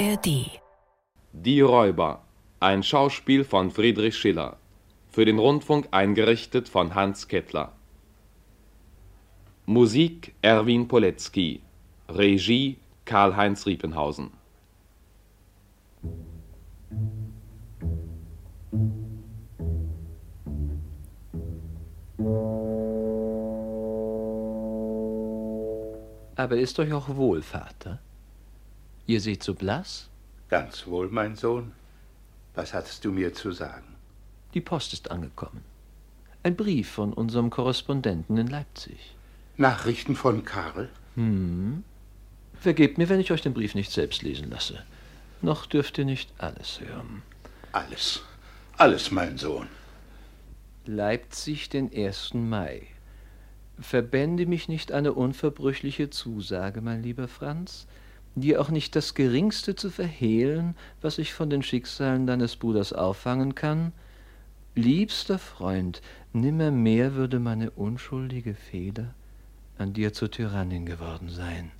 ARD. Die Räuber. Ein Schauspiel von Friedrich Schiller. Für den Rundfunk eingerichtet von Hans Kettler. Musik Erwin Poletzky. Regie Karl-Heinz Riepenhausen. Aber ist euch auch wohl, Vater? Ihr seht so blass? Ganz wohl, mein Sohn. Was hattest du mir zu sagen? Die Post ist angekommen. Ein Brief von unserem Korrespondenten in Leipzig. Nachrichten von Karl? Hm. Vergebt mir, wenn ich euch den Brief nicht selbst lesen lasse. Noch dürft ihr nicht alles hören. Alles. Alles, mein Sohn. Leipzig, den 1. Mai. Verbände mich nicht eine unverbrüchliche Zusage, mein lieber Franz, dir auch nicht das geringste zu verhehlen, was ich von den Schicksalen deines Bruders auffangen kann? Liebster Freund, nimmermehr würde meine unschuldige Feder an dir zur Tyrannin geworden sein.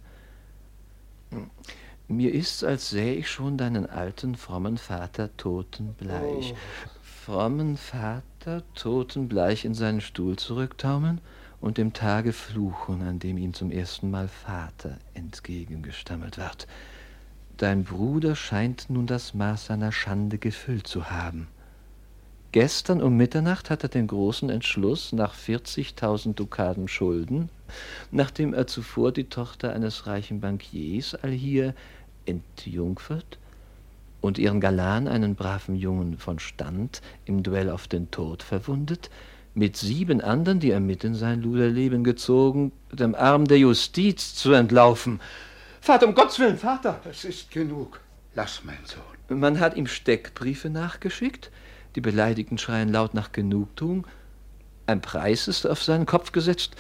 Mir ist's, als sähe ich schon deinen alten, frommen Vater totenbleich. Oh. Frommen Vater totenbleich in seinen Stuhl zurücktaumeln und dem Tage fluchen, an dem ihm zum ersten Mal Vater entgegengestammelt wird. Dein Bruder scheint nun das Maß seiner Schande gefüllt zu haben. Gestern um Mitternacht hat er den großen Entschluss, nach 40.000 Dukaten Schulden, nachdem er zuvor die Tochter eines reichen Bankiers allhier entjungfert und ihren Galan, einen braven Jungen von Stand, im Duell auf den Tod verwundet, mit sieben anderen, die er mit in sein Luderleben gezogen, dem Arm der Justiz zu entlaufen. Vater, um Gottes Willen, Vater! Es ist genug. Lass, mein Sohn. Man hat ihm Steckbriefe nachgeschickt, die Beleidigten schreien laut nach Genugtuung. Ein Preis ist auf seinen Kopf gesetzt.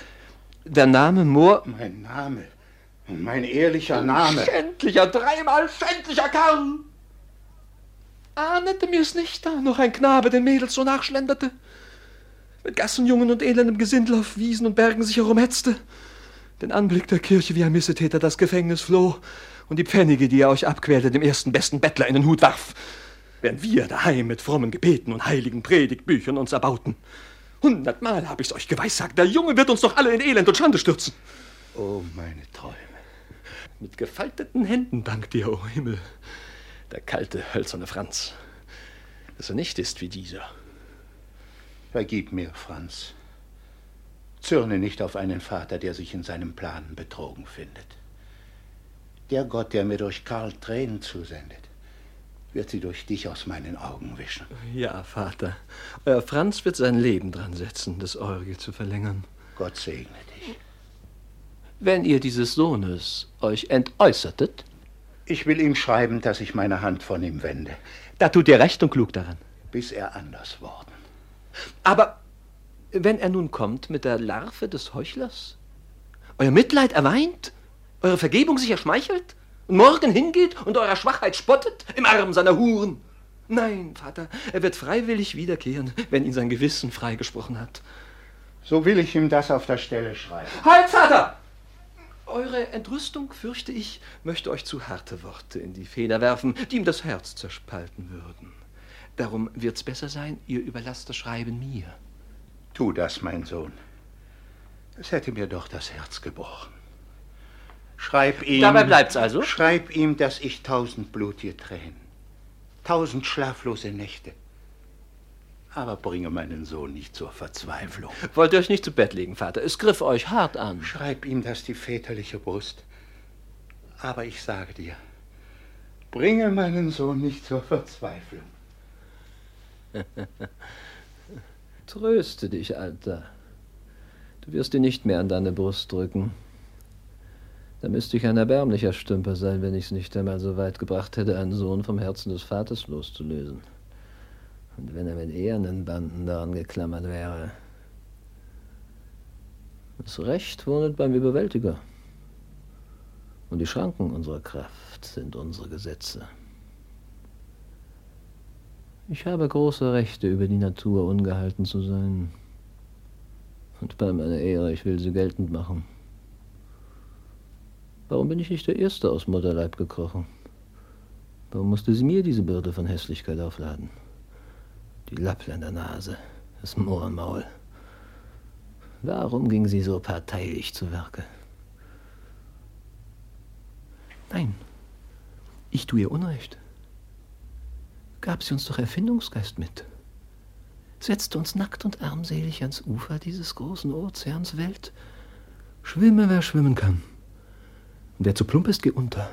Der Name Moor. Mein Name. Mein ehrlicher Name. Schändlicher, dreimal schändlicher Kerl! Ahnete mir's nicht, da noch ein Knabe den Mädels so nachschlenderte mit Gassenjungen und elendem Gesindel auf Wiesen und Bergen sich herumhetzte, den Anblick der Kirche wie ein Missetäter das Gefängnis floh und die Pfennige, die er euch abquälte, dem ersten besten Bettler in den Hut warf, während wir daheim mit frommen Gebeten und heiligen Predigtbüchern uns erbauten. Hundertmal habe ich's euch geweissagt, der Junge wird uns doch alle in Elend und Schande stürzen. Oh, meine Träume. Mit gefalteten Händen dank dir, o oh Himmel, der kalte, hölzerne Franz, dass er nicht ist wie dieser. Vergib mir, Franz. Zürne nicht auf einen Vater, der sich in seinem Plan betrogen findet. Der Gott, der mir durch Karl Tränen zusendet, wird sie durch dich aus meinen Augen wischen. Ja, Vater. Euer Franz wird sein Leben dran setzen, das eurige zu verlängern. Gott segne dich. Wenn ihr dieses Sohnes euch entäußertet? Ich will ihm schreiben, dass ich meine Hand von ihm wende. Da tut ihr recht und klug daran. Bis er anders worden. Aber wenn er nun kommt mit der Larve des Heuchlers, euer Mitleid erweint, eure Vergebung sich erschmeichelt und morgen hingeht und eurer Schwachheit spottet im Arm seiner Huren. Nein, Vater, er wird freiwillig wiederkehren, wenn ihn sein Gewissen freigesprochen hat. So will ich ihm das auf der Stelle schreiben. Halt, Vater! Eure Entrüstung, fürchte ich, möchte euch zu harte Worte in die Feder werfen, die ihm das Herz zerspalten würden. Darum wird's besser sein, ihr überlasst das Schreiben mir. Tu das, mein Sohn. Es hätte mir doch das Herz gebrochen. Schreib ihm. Dabei bleibt's also? Schreib ihm, dass ich tausend blutige Tränen, tausend schlaflose Nächte. Aber bringe meinen Sohn nicht zur Verzweiflung. Wollt ihr euch nicht zu Bett legen, Vater? Es griff euch hart an. Schreib ihm das die väterliche Brust. Aber ich sage dir, bringe meinen Sohn nicht zur Verzweiflung. Tröste dich, Alter. Du wirst ihn nicht mehr an deine Brust drücken. Da müsste ich ein erbärmlicher Stümper sein, wenn ich es nicht einmal so weit gebracht hätte, einen Sohn vom Herzen des Vaters loszulösen. Und wenn er mit ehernen Banden daran geklammert wäre. Das Recht wohnet beim Überwältiger. Und die Schranken unserer Kraft sind unsere Gesetze. Ich habe große Rechte, über die Natur ungehalten zu sein. Und bei meiner Ehre, ich will sie geltend machen. Warum bin ich nicht der Erste aus Mutterleib gekrochen? Warum musste sie mir diese Bürde von Hässlichkeit aufladen? Die Lappländer Nase, das Mohrenmaul. Warum ging sie so parteilich zu Werke? Nein, ich tue ihr Unrecht. Gab sie uns doch Erfindungsgeist mit. Setzte uns nackt und armselig ans Ufer dieses großen Ozeans Welt. Schwimme, wer schwimmen kann. Und wer zu plump ist, geh unter.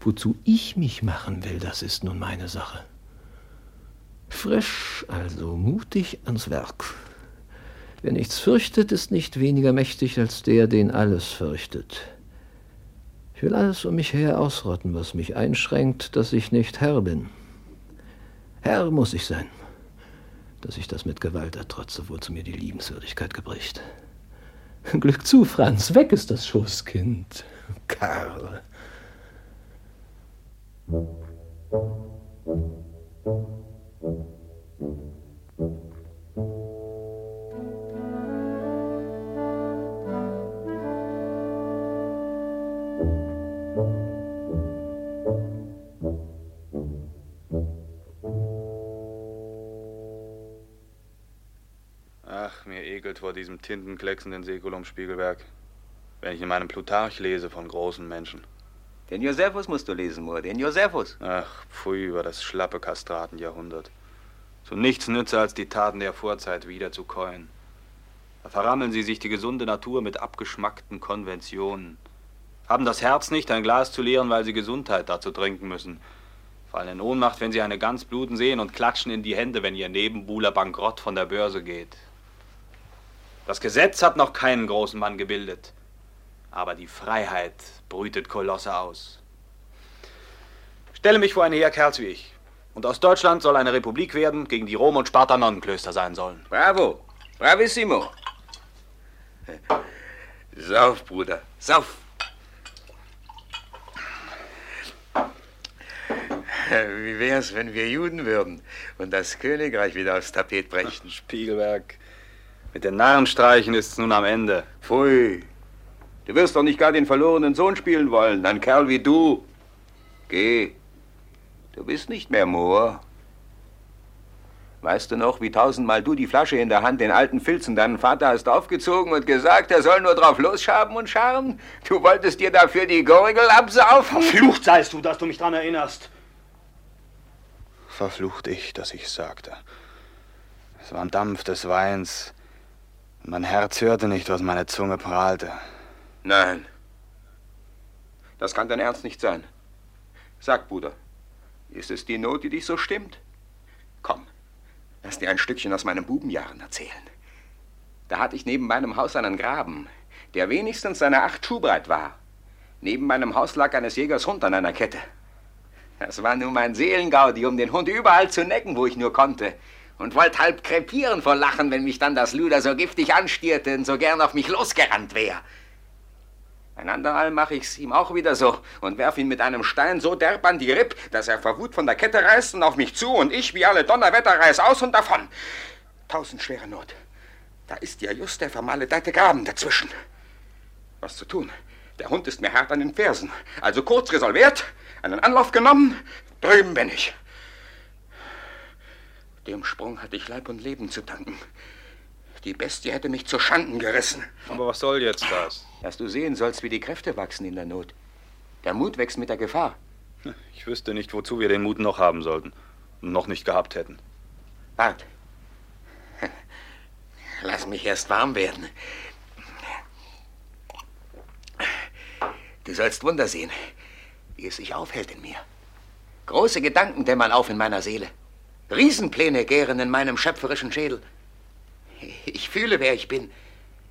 Wozu ich mich machen will, das ist nun meine Sache. Frisch, also mutig ans Werk. Wer nichts fürchtet, ist nicht weniger mächtig als der, den alles fürchtet. Ich will alles um mich her ausrotten, was mich einschränkt, dass ich nicht Herr bin. Herr muss ich sein, dass ich das mit Gewalt ertrotze, wozu mir die Liebenswürdigkeit gebricht. Glück zu, Franz, weg ist das Schoßkind. Karl. Ach, mir ekelt vor diesem tintenklecksenden Säkulum-Spiegelwerk, wenn ich in meinem Plutarch lese von großen Menschen. Den Josephus musst du lesen, Moore, den Josephus. Ach, pfui über das schlappe Kastratenjahrhundert. So nichts nütze, als die Taten der Vorzeit wieder zu käuen. Da verrammeln sie sich die gesunde Natur mit abgeschmackten Konventionen. Haben das Herz nicht, ein Glas zu leeren, weil sie Gesundheit dazu trinken müssen. Fallen in Ohnmacht, wenn sie eine Gans bluten sehen und klatschen in die Hände, wenn ihr Nebenbuhler bankrott von der Börse geht. Das Gesetz hat noch keinen großen Mann gebildet. Aber die Freiheit brütet Kolosse aus. Stelle mich vor einen Heerkerls wie ich. Und aus Deutschland soll eine Republik werden, gegen die Rom- und Sparta-Nonnenklöster sein sollen. Bravo, bravissimo. Sauf, Bruder, sauf. Wie wär's, wenn wir Juden würden und das Königreich wieder aufs Tapet brächten? Spiegelwerk. Mit den Narrenstreichen ist's nun am Ende. Pfui, du wirst doch nicht gar den verlorenen Sohn spielen wollen, ein Kerl wie du. Geh, du bist nicht mehr Moor. Weißt du noch, wie tausendmal du die Flasche in der Hand den alten Filzen deinen Vater hast aufgezogen und gesagt, er soll nur drauf losschaben und scharren? Du wolltest dir dafür die Gurgel absaufen? Verflucht seist du, dass du mich dran erinnerst. Verflucht ich, dass ich's sagte. Es war ein Dampf des Weins. Und mein Herz hörte nicht, was meine Zunge prahlte. Nein. Das kann dein Ernst nicht sein. Sag, Bruder, ist es die Not, die dich so stimmt? Komm, lass dir ein Stückchen aus meinen Bubenjahren erzählen. Da hatte ich neben meinem Haus einen Graben, der wenigstens seine acht Schuh breit war. Neben meinem Haus lag eines Jägers Hund an einer Kette. Das war nun mein Seelengaudi, um den Hund überall zu necken, wo ich nur konnte. Und wollte halb krepieren vor Lachen, wenn mich dann das Luder so giftig anstierte und so gern auf mich losgerannt wäre. Ein andermal mache ich's ihm auch wieder so und werf ihn mit einem Stein so derb an die Ripp, dass er vor Wut von der Kette reißt und auf mich zu und ich wie alle Donnerwetter reiß aus und davon. Tausend schwere Not. Da ist ja just der vermaledeite Graben dazwischen. Was zu tun? Der Hund ist mir hart an den Fersen. Also kurz resolviert, einen Anlauf genommen, drüben bin ich. Dem Sprung hatte ich Leib und Leben zu danken. Die Bestie hätte mich zu Schanden gerissen. Aber was soll jetzt das? Dass du sehen sollst, wie die Kräfte wachsen in der Not. Der Mut wächst mit der Gefahr. Ich wüsste nicht, wozu wir den Mut noch haben sollten. Und noch nicht gehabt hätten. Wart. Lass mich erst warm werden. Du sollst Wunder sehen, wie es sich aufhält in mir. Große Gedanken dämmern auf in meiner Seele. Riesenpläne gären in meinem schöpferischen Schädel. Ich fühle, wer ich bin,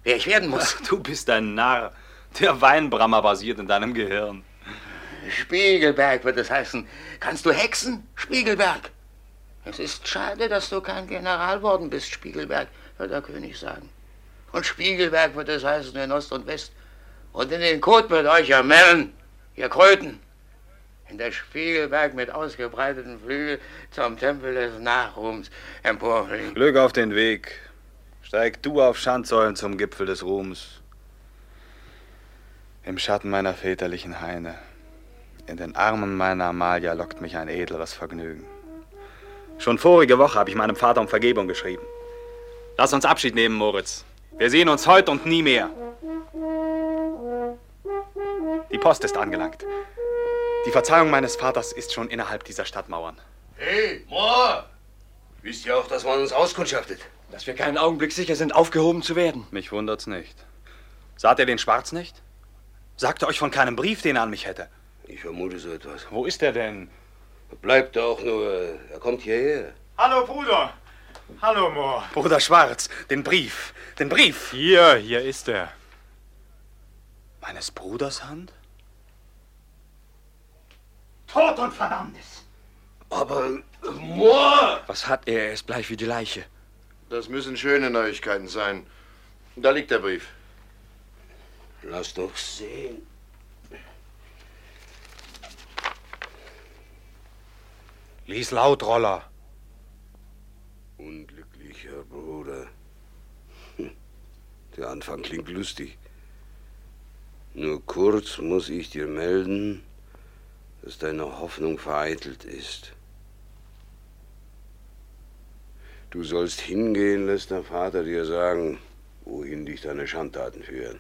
wer ich werden muss. Ach, du bist ein Narr. Der Weinbrammer basiert in deinem Gehirn. Spiegelberg wird es heißen. Kannst du hexen, Spiegelberg? Es ist schade, dass du kein General worden bist, Spiegelberg, wird der König sagen. Und Spiegelberg wird es heißen in Ost und West. Und in den Kot mit euch, ihr Mellen, ihr Kröten. In der Spiegelberg mit ausgebreiteten Flügeln zum Tempel des Nachruhms emporfliegen. Glück auf den Weg. Steig du auf Schandsäulen zum Gipfel des Ruhms. Im Schatten meiner väterlichen Haine. In den Armen meiner Amalia lockt mich ein edleres Vergnügen. Schon vorige Woche habe ich meinem Vater um Vergebung geschrieben. Lass uns Abschied nehmen, Moritz. Wir sehen uns heute und nie mehr. Die Post ist angelangt. Die Verzeihung meines Vaters ist schon innerhalb dieser Stadtmauern. Hey, Moor! Wisst ihr auch, dass man uns auskundschaftet? Dass wir keinen Augenblick sicher sind, aufgehoben zu werden. Mich wundert's nicht. Saht ihr den Schwarz nicht? Sagte euch von keinem Brief, den er an mich hätte. Ich vermute so etwas. Wo ist er denn? Bleibt doch nur. Er kommt hierher. Hallo, Bruder. Hallo, Moor. Bruder Schwarz, den Brief. Den Brief. Hier, hier ist er. Meines Bruders Hand? Tod und Verdammnis. Aber. Moor! Was hat er? Er ist bleich wie die Leiche. Das müssen schöne Neuigkeiten sein. Da liegt der Brief. Lass doch sehen. Lies laut, Roller. Unglücklicher Bruder. Der Anfang klingt lustig. Nur kurz muss ich dir melden, dass deine Hoffnung vereitelt ist. Du sollst hingehen, lässt der Vater dir sagen, wohin dich deine Schandtaten führen.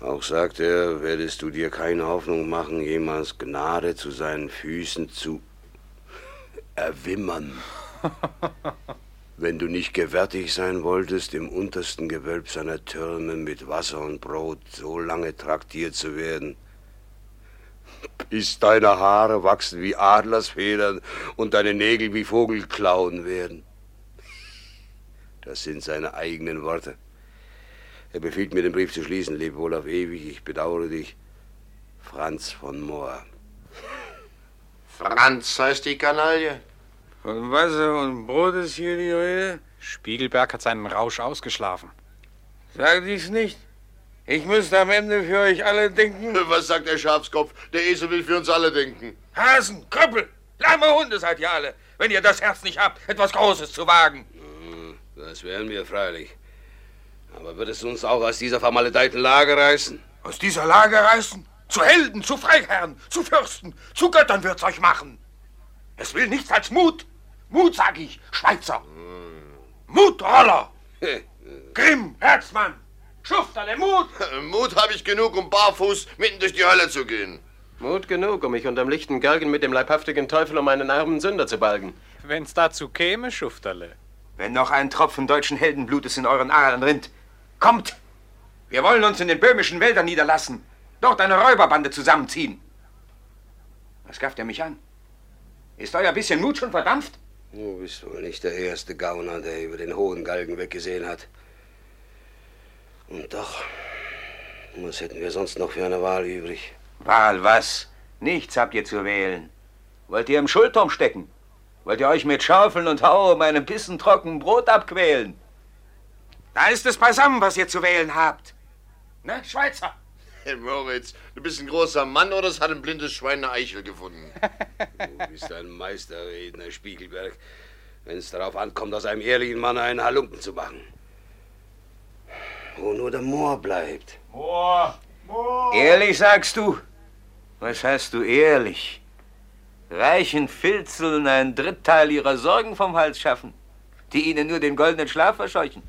Auch sagt er, werdest du dir keine Hoffnung machen, jemals Gnade zu seinen Füßen zu erwimmern. Wenn du nicht gewärtig sein wolltest, im untersten Gewölb seiner Türme mit Wasser und Brot so lange traktiert zu werden, bis deine Haare wachsen wie Adlersfedern und deine Nägel wie Vogelklauen werden. Das sind seine eigenen Worte. Er befiehlt mir, den Brief zu schließen. Leb wohl auf ewig, ich bedauere dich. Franz von Mohr. Franz heißt die Kanaille. Von Wasser und Brot ist hier die Rede? Spiegelberg hat seinen Rausch ausgeschlafen. Sag dies nicht. Ich müsste am Ende für euch alle denken. Was sagt der Schafskopf? Der Esel will für uns alle denken. Hasen, Krüppel, lahme Hunde seid ihr alle, wenn ihr das Herz nicht habt, etwas Großes zu wagen. Das wären wir freilich. Aber wird es uns auch aus dieser vermaledeiten Lage reißen? Aus dieser Lage reißen? Zu Helden, zu Freiherren, zu Fürsten, zu Göttern wird's euch machen. Es will nichts als Mut. Mut, sag ich, Schweizer. Mut, Roller. Grimm, Herzmann. Schufterle, Mut. Mut habe ich genug, um barfuß mitten durch die Hölle zu gehen. Mut genug, um mich unterm lichten Galgen mit dem leibhaftigen Teufel um einen armen Sünder zu balgen. Wenn's dazu käme, Schufterle. Wenn noch ein Tropfen deutschen Heldenblutes in euren Adern rinnt, kommt! Wir wollen uns in den böhmischen Wäldern niederlassen, dort eine Räuberbande zusammenziehen. Was gafft ihr mich an? Ist euer bisschen Mut schon verdampft? Du bist wohl nicht der erste Gauner, der über den hohen Galgen weggesehen hat. Und doch, was hätten wir sonst noch für eine Wahl übrig? Wahl was? Nichts habt ihr zu wählen. Wollt ihr im Schulturm stecken? Wollt ihr euch mit Schaufeln und Hau um einen Bissen trocken Brot abquälen? Da ist es beisammen, was ihr zu wählen habt. Ne, Schweizer? Hey Moritz, du bist ein großer Mann oder es hat ein blindes Schwein eine Eichel gefunden? Du bist ein Meisterredner, Spiegelberg. Wenn es darauf ankommt, aus einem ehrlichen Mann einen Halunken zu machen. Wo nur der Moor bleibt. Moor, Moor. Ehrlich sagst du? Was heißt du ehrlich? Reichen Filzeln ein Dritteil ihrer Sorgen vom Hals schaffen, die ihnen nur den goldenen Schlaf verscheuchen,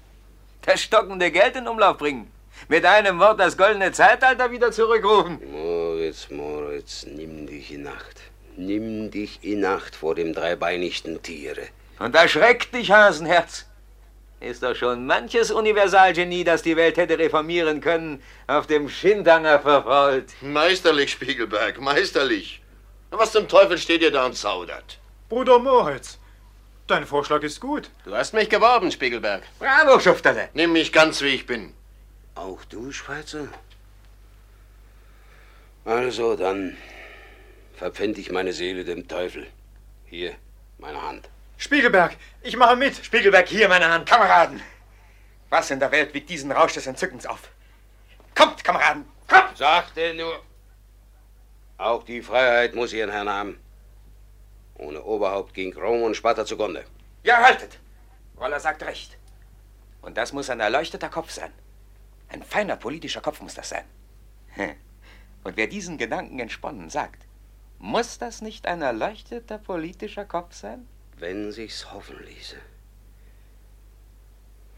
das stockende Geld in Umlauf bringen, mit einem Wort das goldene Zeitalter wieder zurückrufen. Moritz, Moritz, nimm dich in Acht. Nimm dich in Acht vor dem dreibeinigten Tiere. Und erschreckt dich, Hasenherz. Ist doch schon manches Universalgenie, das die Welt hätte reformieren können, auf dem Schindanger verfault. Meisterlich, Spiegelberg, meisterlich. Was zum Teufel steht ihr da und zaudert? Bruder Moritz, dein Vorschlag ist gut. Du hast mich geworben, Spiegelberg. Bravo, Schufterle. Nimm mich ganz, wie ich bin. Auch du, Schweizer? Also, dann verpfänd ich meine Seele dem Teufel. Hier, meine Hand. Spiegelberg, ich mache mit. Spiegelberg, hier meine Hand. Kameraden, was in der Welt wiegt diesen Rausch des Entzückens auf? Kommt, Kameraden, kommt! Sagte nur. Auch die Freiheit muss ihren Herrn haben. Ohne Oberhaupt ging Rom und Sparta zugrunde. Ja, haltet! Roller sagt recht. Und das muss ein erleuchteter Kopf sein. Ein feiner politischer Kopf muss das sein. Hm. Und wer diesen Gedanken entsponnen sagt, muss das nicht ein erleuchteter politischer Kopf sein? Wenn sich's hoffen ließe.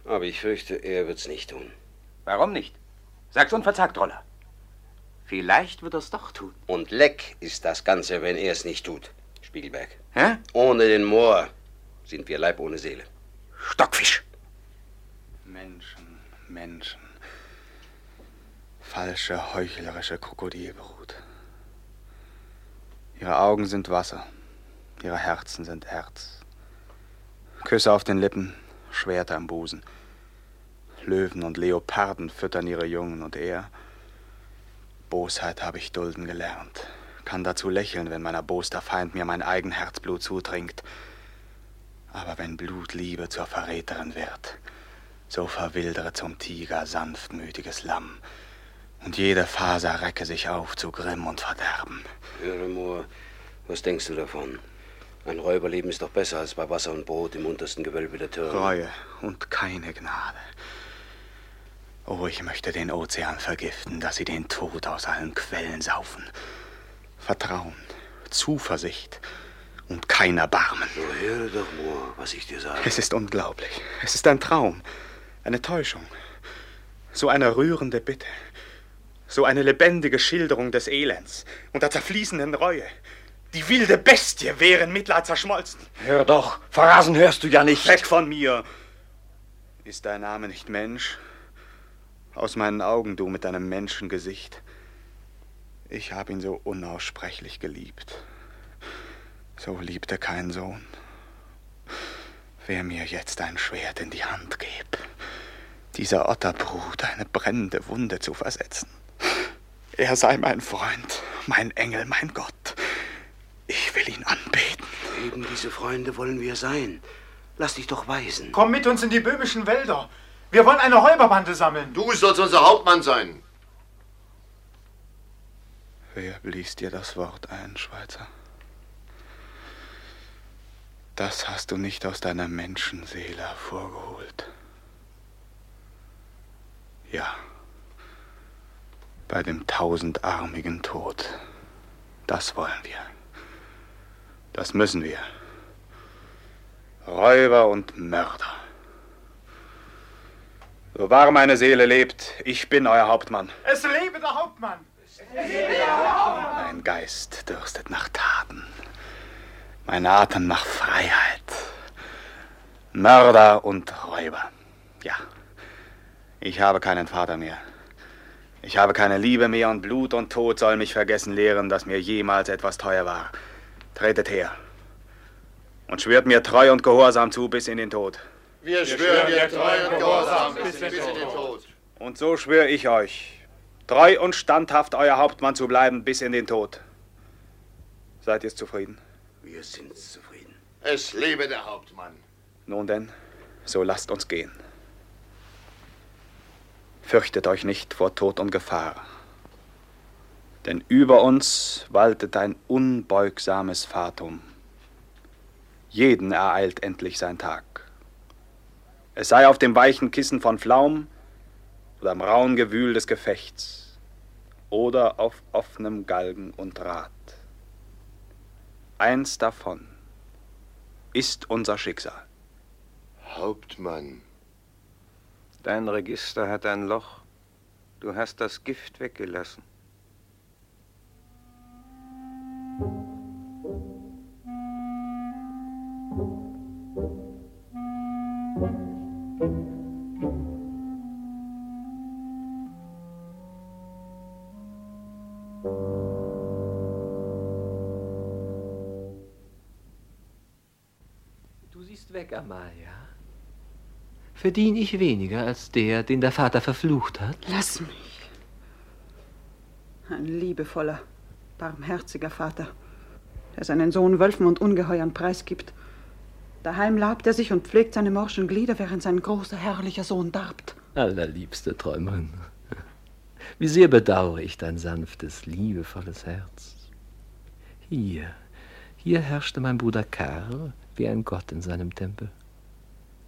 Aber ich fürchte, er wird's nicht tun. Warum nicht? Sag's unverzagt, Roller. Vielleicht wird er's doch tun. Und leck ist das Ganze, wenn er es nicht tut, Spiegelberg. Hä? Ohne den Moor sind wir Leib ohne Seele. Stockfisch. Menschen, Menschen. Falsche, heuchlerische Krokodilbrut. Ihre Augen sind Wasser, ihre Herzen sind Erz. Küsse auf den Lippen, Schwerter am Busen. Löwen und Leoparden füttern ihre Jungen und er. Bosheit habe ich dulden gelernt. Kann dazu lächeln, wenn mein erboster Feind mir mein eigen Herzblut zutrinkt. Aber wenn Blutliebe zur Verräterin wird, so verwildere zum Tiger sanftmütiges Lamm, und jede Faser recke sich auf zu Grimm und Verderben. Moor, was denkst du davon? Ein Räuberleben ist doch besser als bei Wasser und Brot im untersten Gewölbe der Türme. Reue und keine Gnade. Oh, ich möchte den Ozean vergiften, dass sie den Tod aus allen Quellen saufen. Vertrauen, Zuversicht und kein Erbarmen. So höre doch, Moor, was ich dir sage. Es ist unglaublich. Es ist ein Traum, eine Täuschung. So eine rührende Bitte. So eine lebendige Schilderung des Elends und der zerfließenden Reue. Die wilde Bestie wäre in Mitleid zerschmolzen. Hör doch, verrasen hörst du ja nicht. Weg von mir! Ist dein Name nicht Mensch? Aus meinen Augen, du mit deinem Menschengesicht. Ich habe ihn so unaussprechlich geliebt. So liebte kein Sohn. Wer mir jetzt ein Schwert in die Hand gäb, dieser Otterbrut eine brennende Wunde zu versetzen. Er sei mein Freund, mein Engel, mein Gott. Ich will ihn anbeten. Eben diese Freunde wollen wir sein. Lass dich doch weisen. Komm mit uns in die böhmischen Wälder. Wir wollen eine Räuberbande sammeln. Du sollst unser Hauptmann sein. Wer blies dir das Wort ein, Schweizer? Das hast du nicht aus deiner Menschenseele hervorgeholt. Ja, bei dem tausendarmigen Tod. Das wollen wir. Das müssen wir. Räuber und Mörder. So wahr meine Seele lebt, ich bin euer Hauptmann. Es lebe der Hauptmann! Mein Geist dürstet nach Taten. Mein Atem nach Freiheit. Mörder und Räuber. Ja. Ich habe keinen Vater mehr. Ich habe keine Liebe mehr und Blut und Tod soll mich vergessen lehren, dass mir jemals etwas teuer war. Tretet her und schwört mir treu und gehorsam zu bis in den Tod. Wir schwören dir treu und gehorsam bis in den Tod. Und so schwöre ich euch, treu und standhaft euer Hauptmann zu bleiben bis in den Tod. Seid ihr zufrieden? Wir sind zufrieden. Es lebe der Hauptmann. Nun denn, so lasst uns gehen. Fürchtet euch nicht vor Tod und Gefahr. Denn über uns waltet ein unbeugsames Fatum. Jeden ereilt endlich sein Tag. Es sei auf dem weichen Kissen von Pflaum oder im rauen Gewühl des Gefechts oder auf offenem Galgen und Rad. Eins davon ist unser Schicksal. Hauptmann. Dein Register hat ein Loch. Du hast das Gift weggelassen. Weg, Amalia. Verdien ich weniger als der, den der Vater verflucht hat? Lass mich. Ein liebevoller, barmherziger Vater, der seinen Sohn Wölfen und Ungeheuern preisgibt. Daheim labt er sich und pflegt seine morschen Glieder, während sein großer, herrlicher Sohn darbt. Allerliebste Träumerin. Wie sehr bedauere ich dein sanftes, liebevolles Herz. Hier, hier herrschte mein Bruder Karl wie ein Gott in seinem Tempel.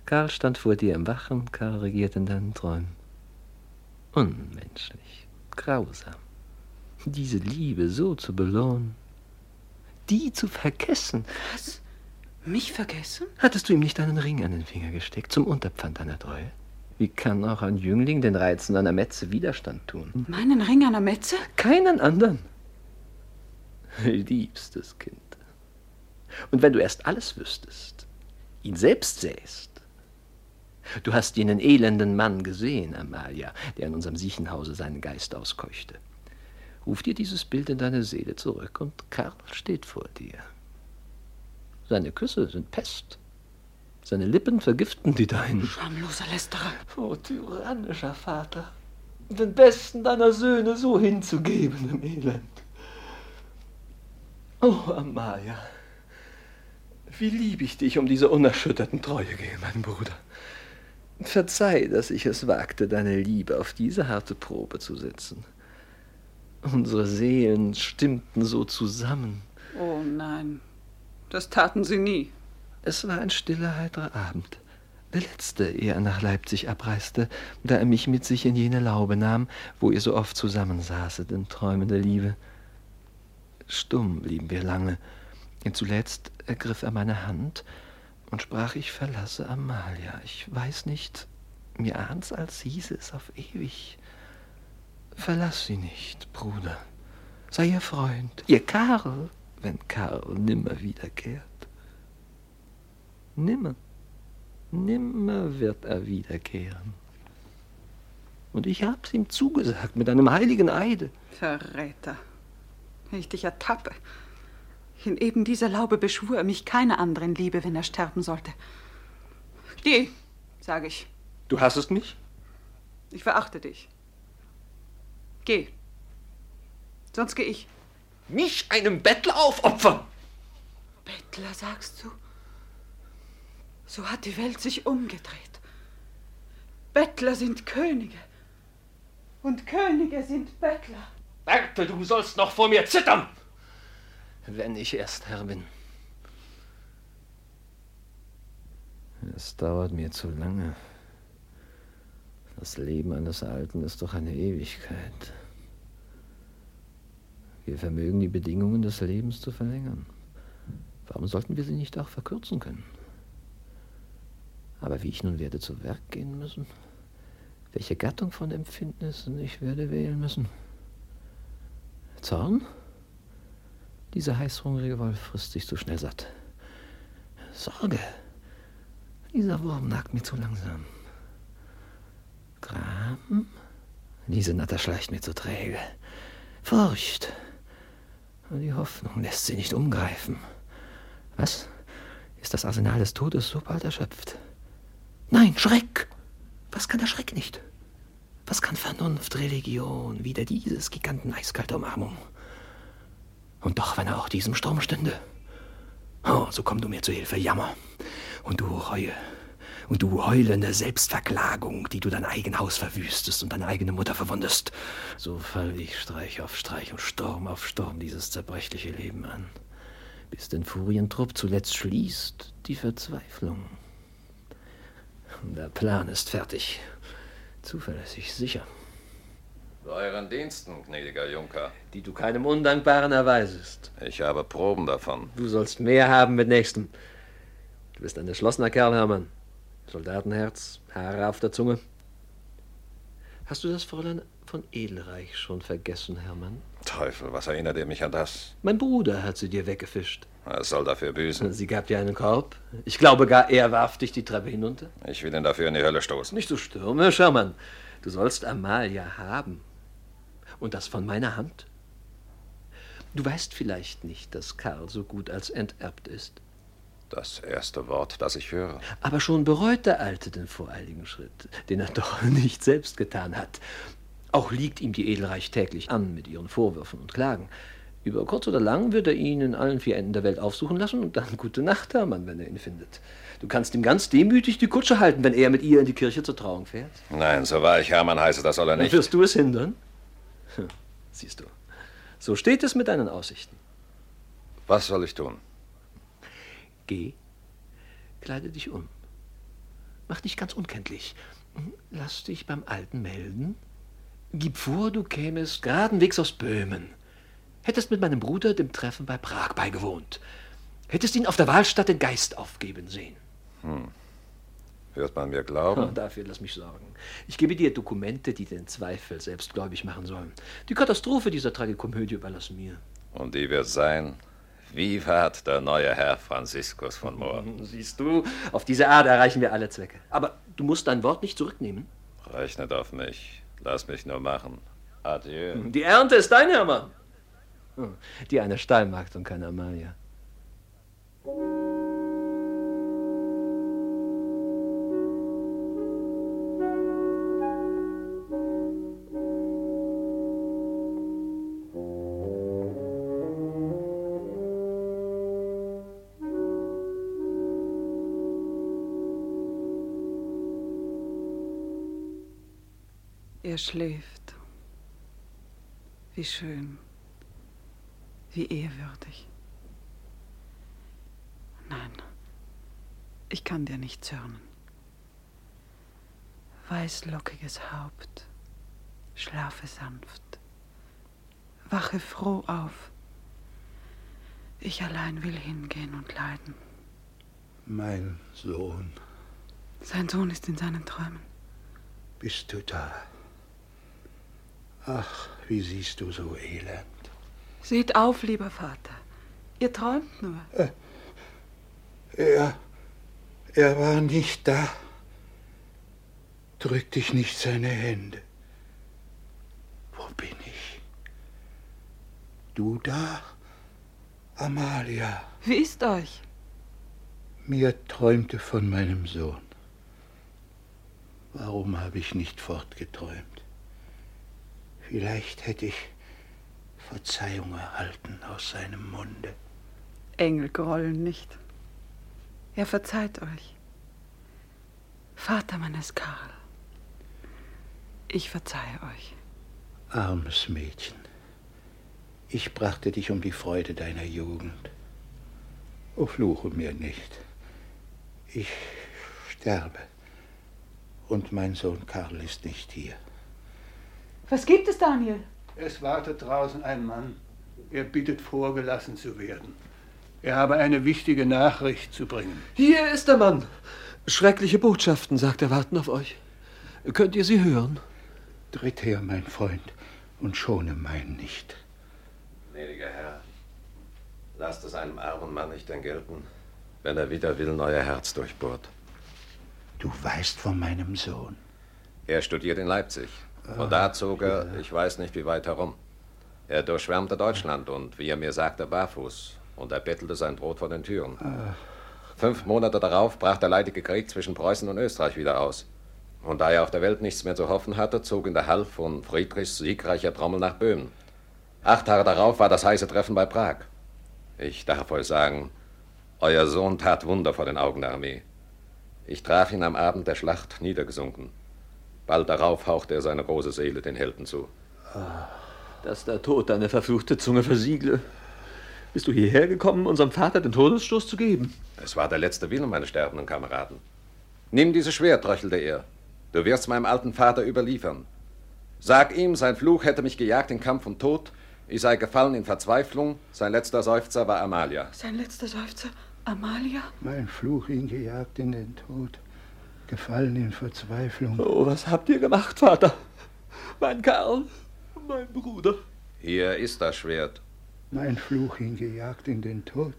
Karl stand vor dir im Wachen, Karl regiert in deinen Träumen. Unmenschlich, grausam. diese Liebe so zu belohnen, die zu vergessen. Was? Mich vergessen? Hattest du ihm nicht einen Ring an den Finger gesteckt zum Unterpfand deiner Treue? Wie kann auch ein Jüngling den Reizen einer Metze Widerstand tun? Meinen Ring an der Metze? Keinen anderen. Liebstes Kind. Und wenn du erst alles wüsstest, ihn selbst sähst, Du hast jenen elenden Mann gesehen, Amalia, der in unserem Siechenhause seinen Geist auskeuchte. Ruf dir dieses Bild in deine Seele zurück und Karl steht vor dir. Seine Küsse sind Pest. Seine Lippen vergiften die deinen. Schamloser Lästerer. Oh, tyrannischer Vater, den besten deiner Söhne so hinzugeben im Elend. Oh, Amalia, wie lieb ich dich um diese unerschütterten Treue gehe, mein Bruder. Verzeih, dass ich es wagte, deine Liebe auf diese harte Probe zu setzen. Unsere Seelen stimmten so zusammen. Oh nein, das taten sie nie. Es war ein stiller, heiterer Abend. Der letzte, ehe er nach Leipzig abreiste, da er mich mit sich in jene Laube nahm, wo ihr so oft zusammensaßet in träumender Liebe. Stumm blieben wir lange. Und zuletzt ergriff er meine Hand und sprach, ich verlasse Amalia. Ich weiß nicht, mir ahnt's, als hieße es auf ewig. Verlass sie nicht, Bruder. Sei ihr Freund, ihr Karl, wenn Karl nimmer wiederkehrt. Nimmer, nimmer wird er wiederkehren. Und ich hab's ihm zugesagt mit einem heiligen Eide. Verräter. Wenn ich dich ertappe. In eben dieser Laube beschwur er mich keiner anderen Liebe, wenn er sterben sollte. Geh, sage ich. Du hassest mich? Ich verachte dich. Geh. Sonst geh ich. Mich einem Bettler aufopfern? Bettler, sagst du? So hat die Welt sich umgedreht. Bettler sind Könige. Und Könige sind Bettler. Bertel, du sollst noch vor mir zittern! Wenn ich erst Herr bin. Es dauert mir zu lange. Das Leben eines Alten ist doch eine Ewigkeit. Wir vermögen die Bedingungen des Lebens zu verlängern. Warum sollten wir sie nicht auch verkürzen können? Aber wie ich nun werde zu Werk gehen müssen, welche Gattung von Empfindnissen ich werde wählen müssen. Zorn? Dieser heißhungrige Wolf frisst sich zu schnell satt. Sorge. Dieser Wurm nagt mir zu langsam. Gram? Diese Natter schleicht mir zu träge. Furcht. Die Hoffnung lässt sie nicht umgreifen. Was? Ist das Arsenal des Todes so bald erschöpft? Nein, Schreck! Was kann der Schreck nicht? Was kann Vernunft, Religion, wieder dieses Giganten eiskalte Umarmung? Und doch, wenn er auch diesem Sturm stünde. Oh, so komm du mir zu Hilfe, Jammer. Und du Reue. Und du heulende Selbstverklagung, die du dein eigen Haus verwüstest und deine eigene Mutter verwundest. So fall ich Streich auf Streich und Sturm auf Sturm dieses zerbrechliche Leben an. Bis den Furientrupp zuletzt schließt die Verzweiflung. Der Plan ist fertig. Zuverlässig, sicher. Zu euren Diensten, gnädiger Junker. Die du keinem Undankbaren erweisest. Ich habe Proben davon. Du sollst mehr haben mit Nächstem. Du bist ein entschlossener Kerl, Hermann. Soldatenherz, Haare auf der Zunge. Hast du das Fräulein von Edelreich schon vergessen, Hermann? Teufel, was erinnert ihr mich an das? Mein Bruder hat sie dir weggefischt. Er soll dafür büßen. Sie gab dir einen Korb. Ich glaube gar, er warf dich die Treppe hinunter. Ich will ihn dafür in die Hölle stoßen. Nicht so stürmisch, Hermann. Du sollst Amalia haben. Und das von meiner Hand? Du weißt vielleicht nicht, dass Karl so gut als enterbt ist. Das erste Wort, das ich höre. Aber schon bereut der Alte den voreiligen Schritt, den er doch nicht selbst getan hat. Auch liegt ihm die Edelreich täglich an mit ihren Vorwürfen und Klagen. Über kurz oder lang wird er ihn in allen vier Enden der Welt aufsuchen lassen und dann gute Nacht, Hermann, wenn er ihn findet. Du kannst ihm ganz demütig die Kutsche halten, wenn er mit ihr in die Kirche zur Trauung fährt. Nein, so wahr ich Hermann heiße, das soll er nicht. Dann wirst du es hindern? Siehst du, so steht es mit deinen Aussichten. Was soll ich tun? Geh, kleide dich um. Mach dich ganz unkenntlich. Lass dich beim Alten melden. Gib vor, du kämest geradenwegs aus Böhmen. Hättest mit meinem Bruder dem Treffen bei Prag beigewohnt. Hättest ihn auf der Wahlstatt den Geist aufgeben sehen. Hm. Wird man mir glauben? Oh, dafür lass mich sorgen. Ich gebe dir Dokumente, die den Zweifel selbstgläubig machen sollen. Die Katastrophe dieser Tragikomödie überlass mir. Und die wird sein, wie fährt der neue Herr Franziskus von Moor? Siehst du, auf diese Art erreichen wir alle Zwecke. Aber du musst dein Wort nicht zurücknehmen. Rechnet auf mich. Lass mich nur machen. Adieu. Die Ernte ist dein, Hermann. Die einer Stallmagd und keine Amalia. Er schläft. Wie schön. Wie ehrwürdig. Nein, ich kann dir nicht zürnen. Weißlockiges Haupt, schlafe sanft, wache froh auf. Ich allein will hingehen und leiden. Mein Sohn, Sein Sohn ist in seinen Träumen. bist du da? Ach, wie siehst du so elend? Seht auf, lieber Vater. Ihr träumt nur. Er, er war nicht da. Drück dich nicht seine Hände. Wo bin ich? Du da, Amalia? Wie ist euch? Mir träumte von meinem Sohn. Warum habe ich nicht fortgeträumt? Vielleicht hätte ich Verzeihung erhalten aus seinem Munde. Engel grollen nicht. Er verzeiht euch. Vater meines Karl, ich verzeihe euch. Armes Mädchen, ich brachte dich um die Freude deiner Jugend. O fluche mir nicht. Ich sterbe. Und mein Sohn Karl ist nicht hier. Was gibt es, Daniel? Es wartet draußen ein Mann. Er bittet vorgelassen zu werden. Er habe eine wichtige Nachricht zu bringen. Hier ist der Mann. Schreckliche Botschaften, sagt er, warten auf euch. Könnt ihr sie hören? Tritt her, mein Freund, und schone mein nicht. Gnädiger Herr, lasst es einem armen Mann nicht entgelten, wenn er wider Willen euer Herz durchbohrt. Du weißt von meinem Sohn. Er studiert in Leipzig. Von da zog er, ich weiß nicht wie weit herum. Er durchschwärmte Deutschland und, wie er mir sagte, barfuß. Und er bettelte sein Brot vor den Türen. Fünf Monate darauf brach der leidige Krieg zwischen Preußen und Österreich wieder aus. Und da er auf der Welt nichts mehr zu hoffen hatte, zog ihn der Hall von Friedrichs siegreicher Trommel nach Böhmen. Acht Tage darauf war das heiße Treffen bei Prag. Ich darf euch sagen, euer Sohn tat Wunder vor den Augen der Armee. Ich traf ihn am Abend der Schlacht niedergesunken. Bald darauf hauchte er seine große Seele den Helden zu. Dass der Tod deine verfluchte Zunge versiegle. Bist du hierher gekommen, unserem Vater den Todesstoß zu geben? Es war der letzte Wille, meine sterbenden Kameraden. Nimm dieses Schwert, röchelte er. Du wirst meinem alten Vater überliefern. Sag ihm, sein Fluch hätte mich gejagt in Kampf und Tod. Ich sei gefallen in Verzweiflung. Sein letzter Seufzer war Amalia. Sein letzter Seufzer, Amalia? Mein Fluch ihn gejagt in den Tod, gefallen in Verzweiflung. Oh, was habt ihr gemacht, Vater? Mein Karl, mein Bruder. Hier ist das Schwert. Mein Fluch ihn gejagt in den Tod,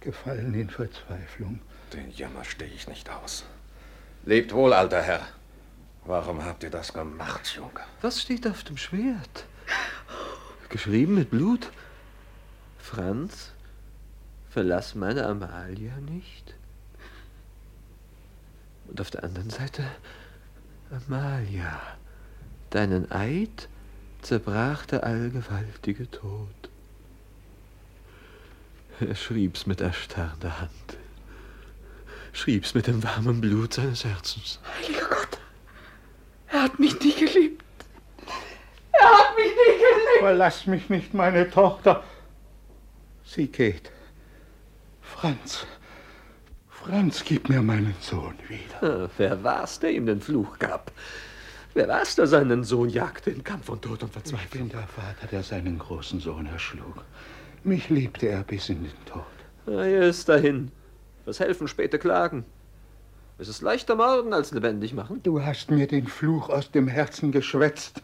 gefallen in Verzweiflung. Den Jammer stehe ich nicht aus. Lebt wohl, alter Herr. Warum habt ihr das gemacht, Junge? Was steht auf dem Schwert? Geschrieben mit Blut? Franz, verlass meine Amalia nicht. Und auf der anderen Seite, Amalia, deinen Eid zerbrach der allgewaltige Tod. Er schrieb's mit erstarrter Hand. Schrieb's mit dem warmen Blut seines Herzens. Heiliger Gott, er hat mich nie geliebt. Er hat mich nie geliebt. Verlass mich nicht, meine Tochter. Sie geht. Franz, Franz, gib mir meinen Sohn wieder. Ah, Wer war's, der ihm den Fluch gab? Wer war's, der seinen Sohn jagte in Kampf von Tod und Ich Verzweiflung? bin der Vater, der seinen großen Sohn erschlug. Mich liebte er bis in den Tod. Ah, er ist dahin. Was helfen späte Klagen? Es ist leichter morden als lebendig machen. Du hast mir den Fluch aus dem Herzen geschwätzt.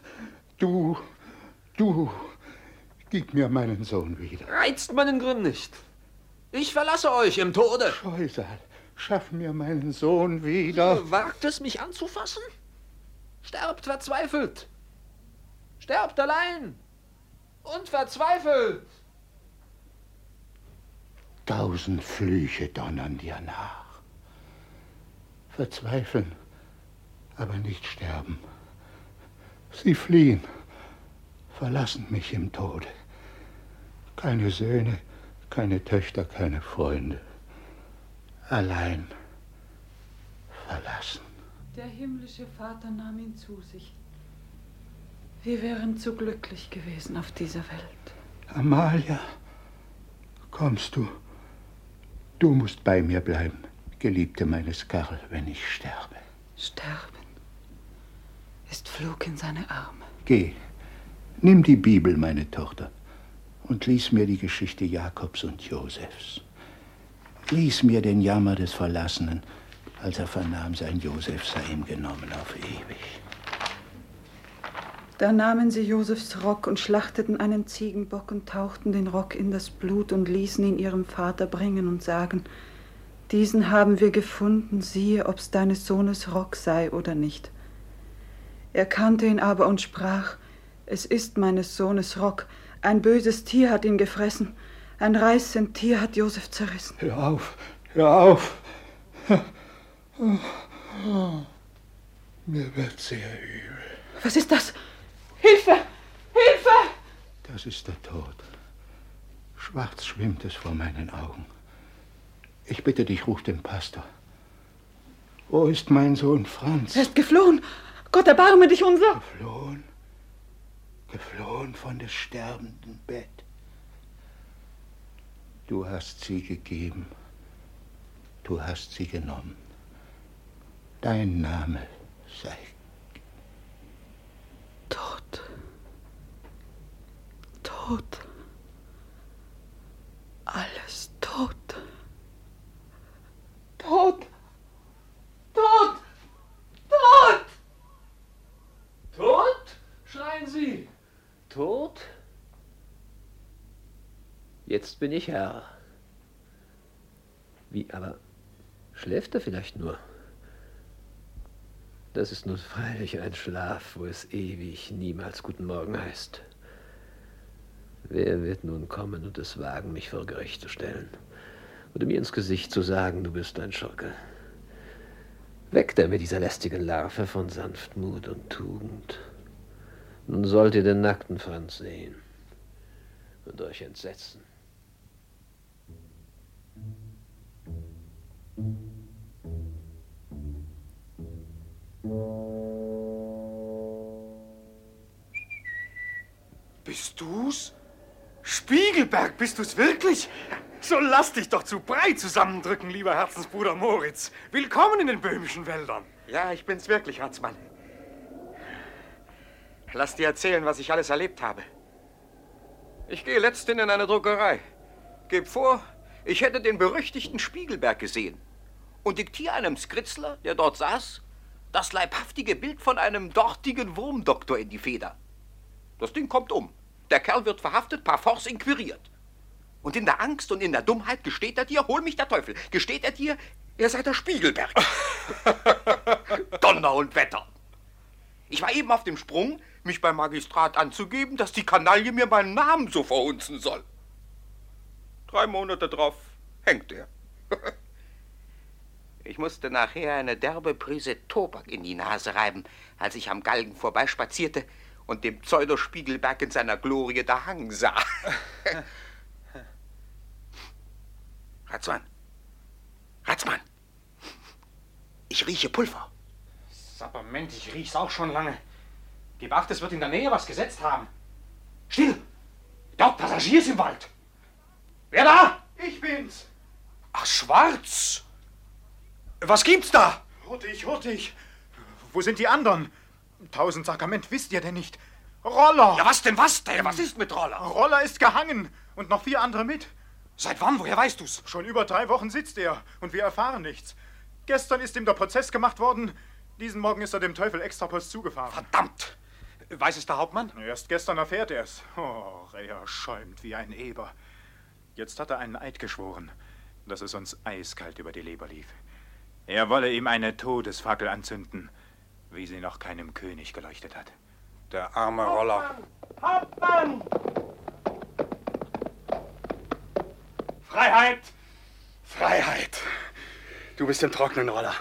Du, du, gib mir meinen Sohn wieder. Reizt meinen Grimm nicht. Ich verlasse euch im Tode. Scheusal, schaff mir meinen Sohn wieder. Wagt es, mich anzufassen? Sterbt verzweifelt. Sterbt allein. Und verzweifelt. Tausend Flüche donnern dir nach. Verzweifeln, aber nicht sterben. Sie fliehen, verlassen mich im Tode. Keine Söhne, keine Töchter, keine Freunde. Allein verlassen. Der himmlische Vater nahm ihn zu sich. Wir wären zu glücklich gewesen auf dieser Welt. Amalia, kommst du? Du musst bei mir bleiben, Geliebte meines Karl, wenn ich sterbe. Sterben ist Flug in seine Arme. Geh, nimm die Bibel, meine Tochter, und lies mir die Geschichte Jakobs und Josefs. Lies mir den Jammer des Verlassenen, als er vernahm, sein Josef sei ihm genommen auf ewig. Da nahmen sie Josefs Rock und schlachteten einen Ziegenbock und tauchten den Rock in das Blut und ließen ihn ihrem Vater bringen und sagen, diesen haben wir gefunden, siehe, ob's deines Sohnes Rock sei oder nicht. Er kannte ihn aber und sprach, es ist meines Sohnes Rock, ein böses Tier hat ihn gefressen, ein reißend Tier hat Josef zerrissen. Hör auf, hör auf. Mir wird sehr übel. Was ist das? Hilfe! Hilfe! Das ist der Tod. Schwarz schwimmt es vor meinen Augen. Ich bitte dich, ruf den Pastor. Wo ist mein Sohn Franz? Er ist geflohen. Gott erbarme dich unser. Geflohen? Geflohen von des sterbenden Bett. Du hast sie gegeben. Du hast sie genommen. Dein Name sei Tod. Tod. Alles tot. Tod. Tod. Tod. Tot? schreien sie. Tot? Jetzt bin ich Herr. Wie, aber schläft er vielleicht nur? Das ist nun freilich ein Schlaf, wo es ewig niemals guten Morgen heißt. Wer wird nun kommen und es wagen, mich vor Gericht zu stellen? Oder mir ins Gesicht zu sagen, du bist ein Schurke? Weckt er mit dieser lästigen Larve von Sanftmut und Tugend. Nun sollt ihr den nackten Franz sehen und euch entsetzen. Bist du's? Spiegelberg, bist du's wirklich? So lass dich doch zu Brei zusammendrücken, lieber Herzensbruder Moritz. Willkommen in den böhmischen Wäldern. Ja, ich bin's wirklich, Harzmann. Lass dir erzählen, was ich alles erlebt habe. Ich gehe letzthin in eine Druckerei. Geb vor, ich hätte den berüchtigten Spiegelberg gesehen und diktiere einem Skritzler, der dort saß, das leibhaftige Bild von einem dortigen Wurmdoktor in die Feder. Das Ding kommt um. Der Kerl wird verhaftet, par force inquiriert. Und in der Angst und in der Dummheit gesteht er dir, hol mich der Teufel, gesteht er dir, er sei der Spiegelberg. Donner und Wetter. Ich war eben auf dem Sprung, mich beim Magistrat anzugeben, dass die Kanaille mir meinen Namen so verhunzen soll. Drei Monate drauf hängt er. Ich musste nachher eine derbe Prise Tobak in die Nase reiben, als ich am Galgen vorbeispazierte und dem Pseudospiegelberg in seiner Glorie da hangen sah. Ratzmann! Ratzmann! Ich rieche Pulver. Sapperment, ich riech's auch schon lange. Gib acht, es wird in der Nähe was gesetzt haben. Still! Dort Passagiers im Wald. Wer da? Ich bin's. Ach, Schwarz! Was gibt's da? Hurtig, hurtig. Wo sind die anderen? Tausend Sakrament wisst ihr denn nicht. Roller! Ja, was denn, was denn? Was ist mit Roller? Roller ist gehangen und noch vier andere mit. Seit wann? Woher weißt du's? Schon über drei Wochen sitzt er und wir erfahren nichts. Gestern ist ihm der Prozess gemacht worden. Diesen Morgen ist er dem Teufel extrapost zugefahren. Verdammt! Weiß es der Hauptmann? Erst gestern erfährt er es. Oh, er schäumt wie ein Eber. Jetzt hat er einen Eid geschworen, dass es uns eiskalt über die Leber lief. Er wolle ihm eine Todesfackel anzünden, wie sie noch keinem König geleuchtet hat. Der arme Roller. Hauptmann! Freiheit! Freiheit! Du bist im trockenen Roller.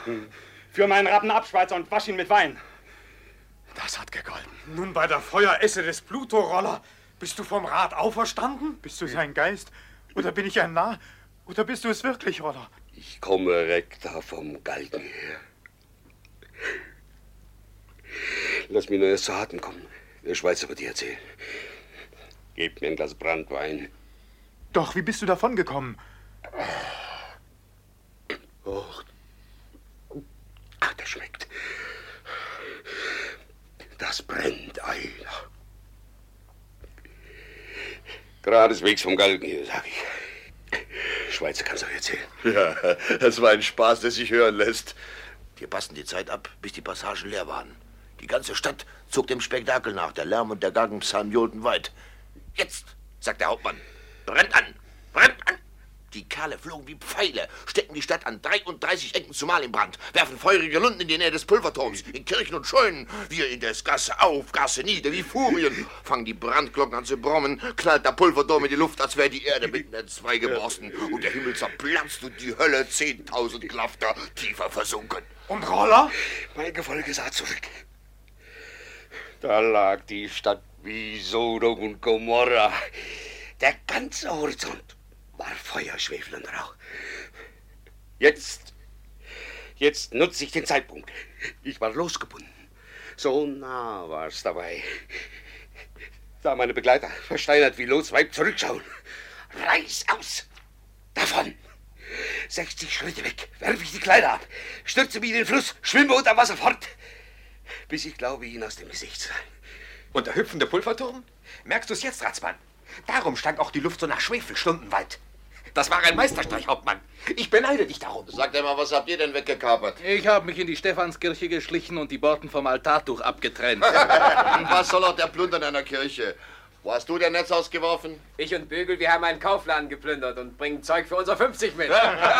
Führ meinen Rappen ab, Schweizer, und wasch ihn mit Wein. Das hat gegolten. Nun bei der Feueresse des Pluto-Roller. Bist du vom Rat auferstanden? Bist du sein Geist? Oder bin ich ein Narr? Oder bist du es wirklich, Roller? Ich komme rekta vom Galgen her. Lass mich nur erst zu Atem kommen. Der Schweizer wird dir erzählen. Gebt mir ein Glas Brandwein. Doch, wie bist du davongekommen? Och. Ach, das schmeckt. Das brennt, Eiler. Geradeswegs vom Galgen hier, sag ich. Schweizer kannst du erzählen. Ja, das war ein Spaß, der sich hören lässt. Wir passen die Zeit ab, bis die Passagen leer waren. Die ganze Stadt zog dem Spektakel nach. Der Lärm und der Gaggenpsalm johlten weit. Jetzt, sagt der Hauptmann, brennt an, brennt an. Die Kerle flogen wie Pfeile, stecken die Stadt an 33 Ecken zumal in Brand, werfen feurige Lunden in die Nähe des Pulverturms, in Kirchen und Scheunen. Wir in des Gasse auf, Gasse nieder, wie Furien. Fangen die Brandglocken an zu brummen, knallt der Pulverturm in die Luft, als wäre die Erde mitten in zwei geborsten. Und der Himmel zerplatzt und die Hölle 10.000 Klafter tiefer versunken. Und Roller? Mein Gefolge sah zurück. Da lag die Stadt wie Sodom und Gomorra. Der ganze Horizont war Feuer, Schwefel und Rauch. Jetzt, jetzt nutze ich den Zeitpunkt. Ich war losgebunden. So nah war es dabei. Sah meine Begleiter versteinert wie Losweib zurückschauen. Reiß aus! Davon! 60 Schritte weg, werfe ich die Kleider ab, stürze mich in den Fluss, schwimme unter Wasser fort, bis ich glaube, ihn aus dem Gesicht zu sein. Und der hüpfende Pulverturm? Merkst du es jetzt, Ratsmann? Darum stank auch die Luft so nach Schwefel stundenweit. Das war ein Meisterstreich, Hauptmann. Ich beneide dich darum. Sagt mal, was habt ihr denn weggekapert? Ich habe mich in die Stephanskirche geschlichen und die Borten vom Altartuch abgetrennt. was soll auch der Plunder in einer Kirche? Wo hast du dein Netz ausgeworfen? Ich und Bögel, wir haben einen Kaufladen geplündert und bringen Zeug für unser 50 mit.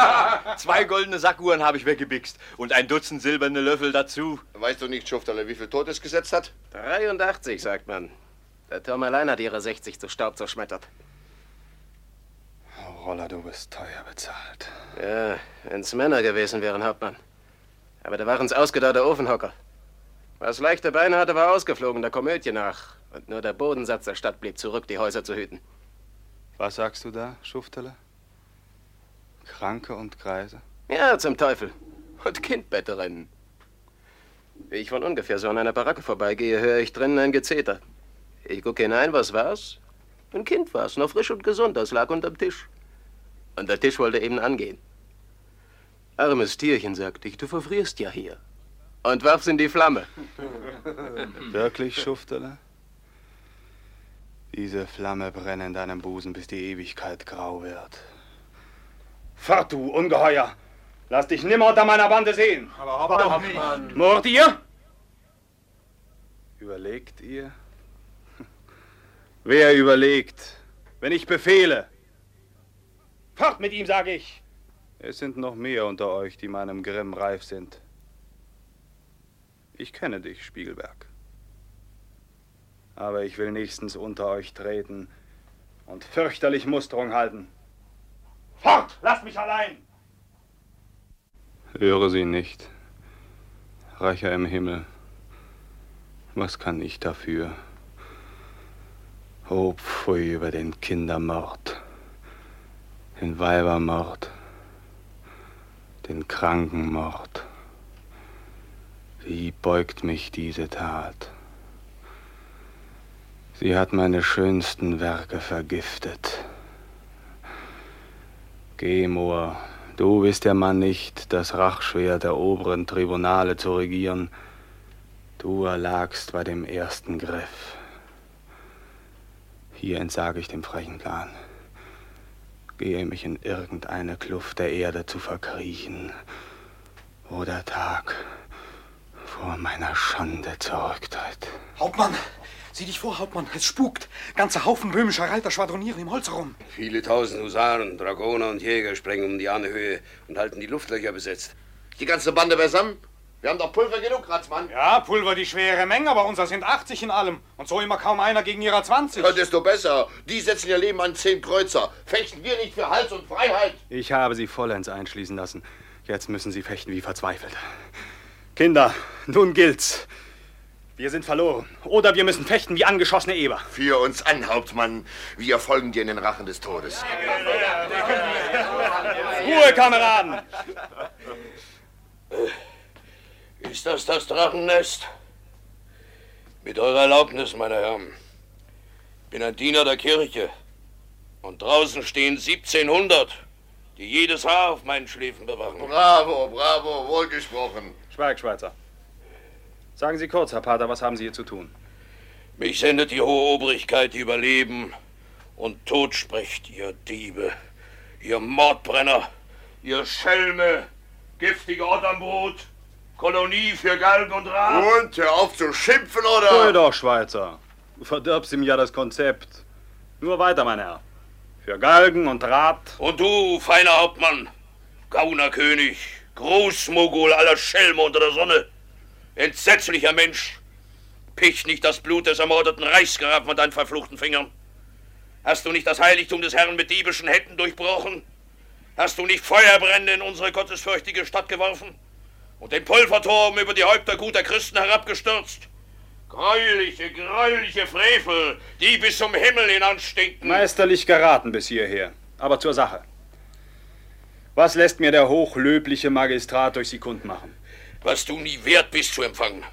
Zwei goldene Sackuhren habe ich weggebixt und ein Dutzend silberne Löffel dazu. Weißt du nicht, Schufterle, wie viel Tod es gesetzt hat? 83, sagt man. Der Turm allein hat ihre 60 zu Staub zerschmettert. Roller, du bist teuer bezahlt. Ja, wenn's Männer gewesen wären, Hauptmann. Aber da waren's ausgedauerte Ofenhocker. Was leichte Beine hatte, war ausgeflogen, der Komödie nach. Und nur der Bodensatz der Stadt blieb zurück, die Häuser zu hüten. Was sagst du da, Schufterle? Kranke und Greise? Ja, zum Teufel. Und Kindbetterinnen. Wie ich von ungefähr so an einer Baracke vorbeigehe, höre ich drinnen ein Gezeter. Ich gucke hinein, was war's? Ein Kind war's, noch frisch und gesund, das lag unterm Tisch. Und der Tisch wollte eben angehen. Armes Tierchen, sagte ich, du verfrierst ja hier. Und warf's in die Flamme. Wirklich, Schufterle? Diese Flamme brennt in deinem Busen, bis die Ewigkeit grau wird. Fort, du Ungeheuer! Lass dich nimmer unter meiner Bande sehen! Aber Hauptmann! Mord ihr? Überlegt ihr? Wer überlegt, wenn ich befehle? Fort mit ihm, sage ich! Es sind noch mehr unter euch, die meinem Grimm reif sind. Ich kenne dich, Spiegelberg. Aber ich will nächstens unter euch treten und fürchterlich Musterung halten. Fort! Lasst mich allein! Höre sie nicht. Reicher im Himmel. Was kann ich dafür? Oh, pfui über den Kindermord, den Weibermord, den Krankenmord. Wie beugt mich diese Tat? Sie hat meine schönsten Werke vergiftet. Geh, Moor, du bist der Mann nicht, das Rachschwert der oberen Tribunale zu regieren. Du erlagst bei dem ersten Griff. Hier entsage ich dem frechen Plan. Gehe mich in irgendeine Kluft der Erde zu verkriechen, wo der Tag vor meiner Schande zurücktritt. Hauptmann, sieh dich vor, Hauptmann. Es spukt. Ganze Haufen böhmischer Reiter schwadronieren im Holz herum. Viele tausend Husaren, Dragoner und Jäger sprengen um die Anhöhe und halten die Luftlöcher besetzt. Die ganze Bande beisammen? Wir haben doch Pulver genug, Ratsmann. Ja, Pulver die schwere Menge, aber unser sind 80 in allem. Und so immer kaum einer gegen ihrer 20. Ja, desto besser. Die setzen ihr Leben an zehn Kreuzer. Fechten wir nicht für Hals und Freiheit? Ich habe sie vollends einschließen lassen. Jetzt müssen sie fechten wie verzweifelt. Kinder, nun gilt's. Wir sind verloren. Oder wir müssen fechten wie angeschossene Eber. Führ uns an, Hauptmann. Wir folgen dir in den Rachen des Todes. Ruhe, Kameraden! Ist das das Drachennest? Mit eurer Erlaubnis, meine Herren. Ich bin ein Diener der Kirche. Und draußen stehen 1700, die jedes Haar auf meinen Schläfen bewachen. Bravo, bravo, wohlgesprochen. Schweig, Schweizer. Sagen Sie kurz, Herr Pater, was haben Sie hier zu tun? Mich sendet die hohe Obrigkeit über Leben und Tod spricht, ihr Diebe, ihr Mordbrenner, ihr Schelme, giftige Otternbrut, Kolonie für Galgen und Rad. Und hör auf zu schimpfen, oder? Hol doch, Schweizer. Du verdirbst ihm ja das Konzept. Nur weiter, mein Herr. Für Galgen und Draht. Und du, feiner Hauptmann, Gaunerkönig, Großmogul aller Schelme unter der Sonne, entsetzlicher Mensch, picht nicht das Blut des ermordeten Reichsgrafen an deinen verfluchten Fingern. Hast du nicht das Heiligtum des Herrn mit diebischen Händen durchbrochen? Hast du nicht Feuerbrände in unsere gottesfürchtige Stadt geworfen? Und den Pulverturm über die Häupter guter Christen herabgestürzt? Gräuliche, gräuliche Frevel, die bis zum Himmel hinanstinken. Meisterlich geraten bis hierher. Aber zur Sache. Was lässt mir der hochlöbliche Magistrat durch Sie kundmachen? Was du nie wert bist zu empfangen.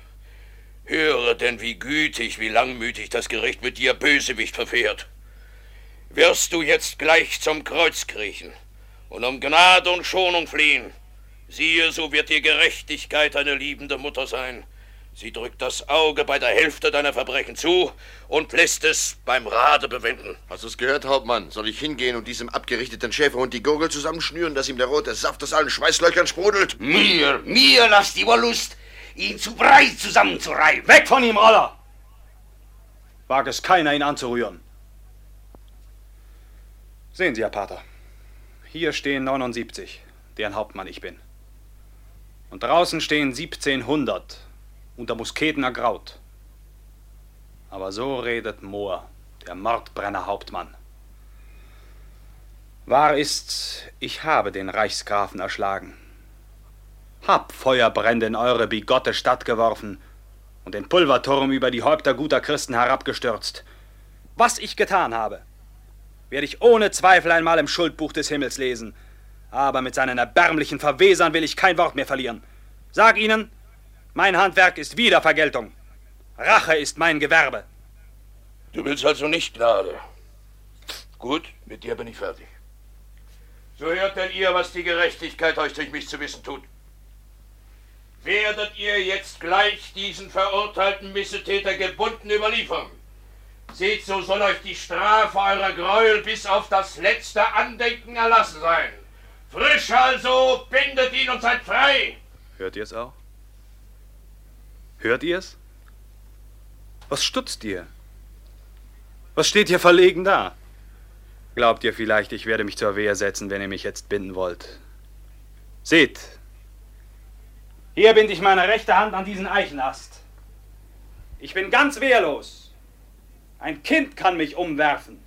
Höre denn, wie gütig, wie langmütig das Gericht mit dir Bösewicht verfährt. Wirst du jetzt gleich zum Kreuz kriechen und um Gnade und Schonung fliehen, siehe, so wird dir Gerechtigkeit eine liebende Mutter sein. Sie drückt das Auge bei der Hälfte deiner Verbrechen zu und lässt es beim Rade bewenden. Hast du's gehört, Hauptmann? Soll ich hingehen und diesem abgerichteten Schäferhund die Gurgel zusammenschnüren, dass ihm der rote Saft aus allen Schweißlöchern sprudelt? Mir, mir lasst die Wollust, ihn zu Brei zusammenzureiben. Weg von ihm, Roller! Wag es keiner, ihn anzurühren. Sehen Sie, Herr Pater. Hier stehen 79, deren Hauptmann ich bin. Und draußen stehen 1700, unter Musketen ergraut. Aber so redet Mohr, der Mordbrenner Hauptmann. Wahr ist's, ich habe den Reichsgrafen erschlagen. Hab Feuerbrände in eure bigotte Stadt geworfen und den Pulverturm über die Häupter guter Christen herabgestürzt. Was ich getan habe, werde ich ohne Zweifel einmal im Schuldbuch des Himmels lesen. Aber mit seinen erbärmlichen Verwesern will ich kein Wort mehr verlieren. Sag ihnen, mein Handwerk ist Wiedervergeltung. Rache ist mein Gewerbe. Du willst also nicht Gnade. Gut, mit dir bin ich fertig. So hört denn ihr, was die Gerechtigkeit euch durch mich zu wissen tut. Werdet ihr jetzt gleich diesen verurteilten Missetäter gebunden überliefern? Seht, so soll euch die Strafe eurer Gräuel bis auf das letzte Andenken erlassen sein. Frisch also, bindet ihn und seid frei. Hört ihr es auch? Hört ihr's? Was stutzt ihr? Was steht hier verlegen da? Glaubt ihr vielleicht, ich werde mich zur Wehr setzen, wenn ihr mich jetzt binden wollt? Seht, hier binde ich meine rechte Hand an diesen Eichenast. Ich bin ganz wehrlos. Ein Kind kann mich umwerfen.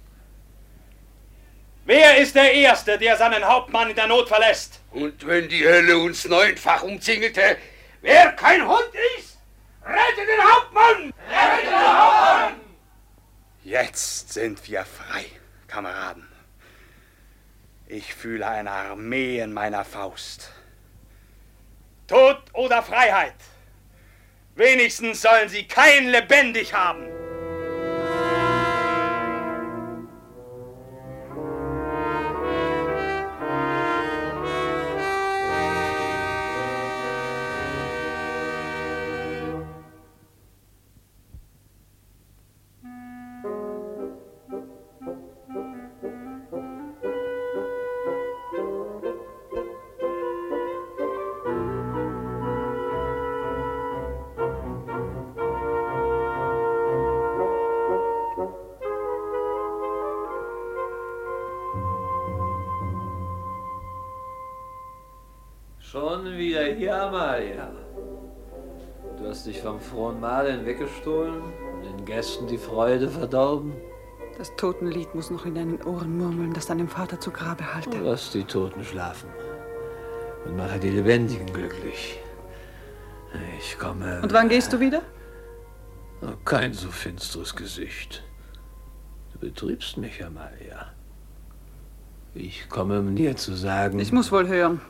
Wer ist der Erste, der seinen Hauptmann in der Not verlässt? Und wenn die Hölle uns neunfach umzingelte, wer kein Hund ist, rette den Hauptmann! Rette den Hauptmann! Jetzt sind wir frei, Kameraden. Ich fühle eine Armee in meiner Faust. Tod oder Freiheit? Wenigstens sollen sie kein lebendig haben. Vom frohen Mahl hinweggestohlen und den Gästen die Freude verdorben. Das Totenlied muss noch in deinen Ohren murmeln, das deinem Vater zu Grabe halte. Lass die Toten schlafen und mache die Lebendigen glücklich. Ich komme. Und wann gehst du wieder? Oh, kein so finsteres Gesicht. Du betrübst mich, Amalia. Ich komme, um dir zu sagen. Ich muss wohl hören.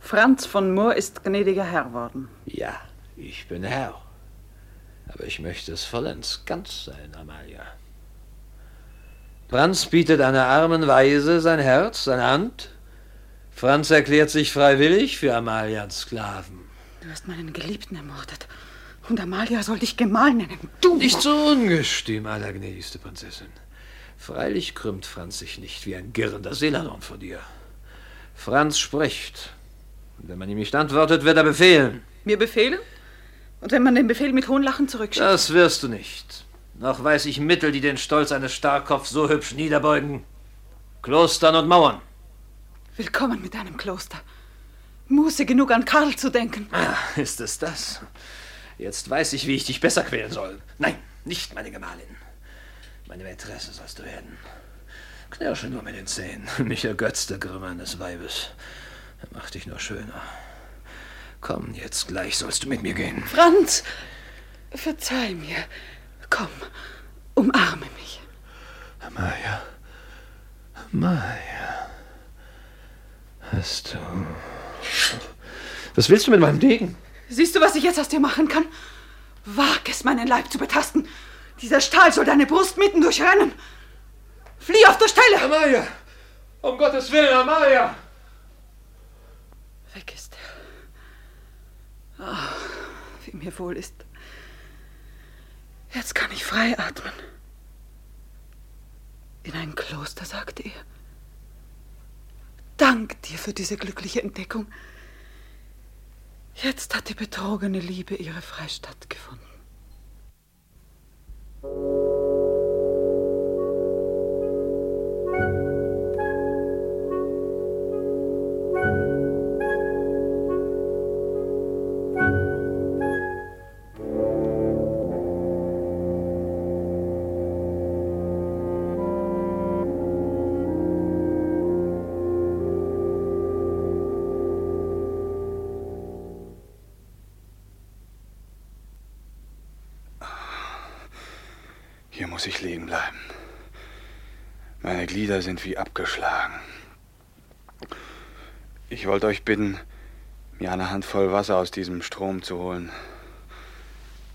Franz von Moor ist gnädiger Herr worden. Ja, ich bin Herr. Aber ich möchte es vollends ganz sein, Amalia. Franz bietet einer armen Weise sein Herz, seine Hand. Franz erklärt sich freiwillig für Amalias Sklaven. Du hast meinen Geliebten ermordet. Und Amalia soll dich Gemahl nennen. Du! Nicht so ungestüm, allergnädigste Prinzessin. Freilich krümmt Franz sich nicht wie ein girrender Seeladon vor dir. Franz spricht. Und wenn man ihm nicht antwortet, wird er befehlen. Mir befehlen? Und wenn man den Befehl mit Hohnlachen zurückschickt? Das wirst du nicht. Noch weiß ich Mittel, die den Stolz eines Starrkopfs so hübsch niederbeugen. Klostern und Mauern. Willkommen mit deinem Kloster. Muße genug an Karl zu denken. Ah, ist es das? Jetzt weiß ich, wie ich dich besser quälen soll. Nein, nicht meine Gemahlin. Meine Mätresse sollst du werden. Knirsche nur mit den Zähnen. Mich ergötzt der Grimm eines Weibes. Er macht dich nur schöner. Komm, jetzt gleich sollst du mit mir gehen. Franz, verzeih mir. Komm, umarme mich. Amaya. Amaya. Hast du. Was willst du mit meinem Degen? Siehst du, was ich jetzt aus dir machen kann? Wag es, meinen Leib zu betasten. Dieser Stahl soll deine Brust mitten durchrennen. Flieh auf der Stelle! Amaya! Um Gottes Willen, Amaya! Weg ist Oh, wie mir wohl ist. Jetzt kann ich frei atmen. In ein Kloster, sagte er. Dank dir für diese glückliche Entdeckung. Jetzt hat die betrogene Liebe ihre Freistatt gefunden. Hier muss ich liegen bleiben. Meine Glieder sind wie abgeschlagen. Ich wollte euch bitten, mir eine Handvoll Wasser aus diesem Strom zu holen.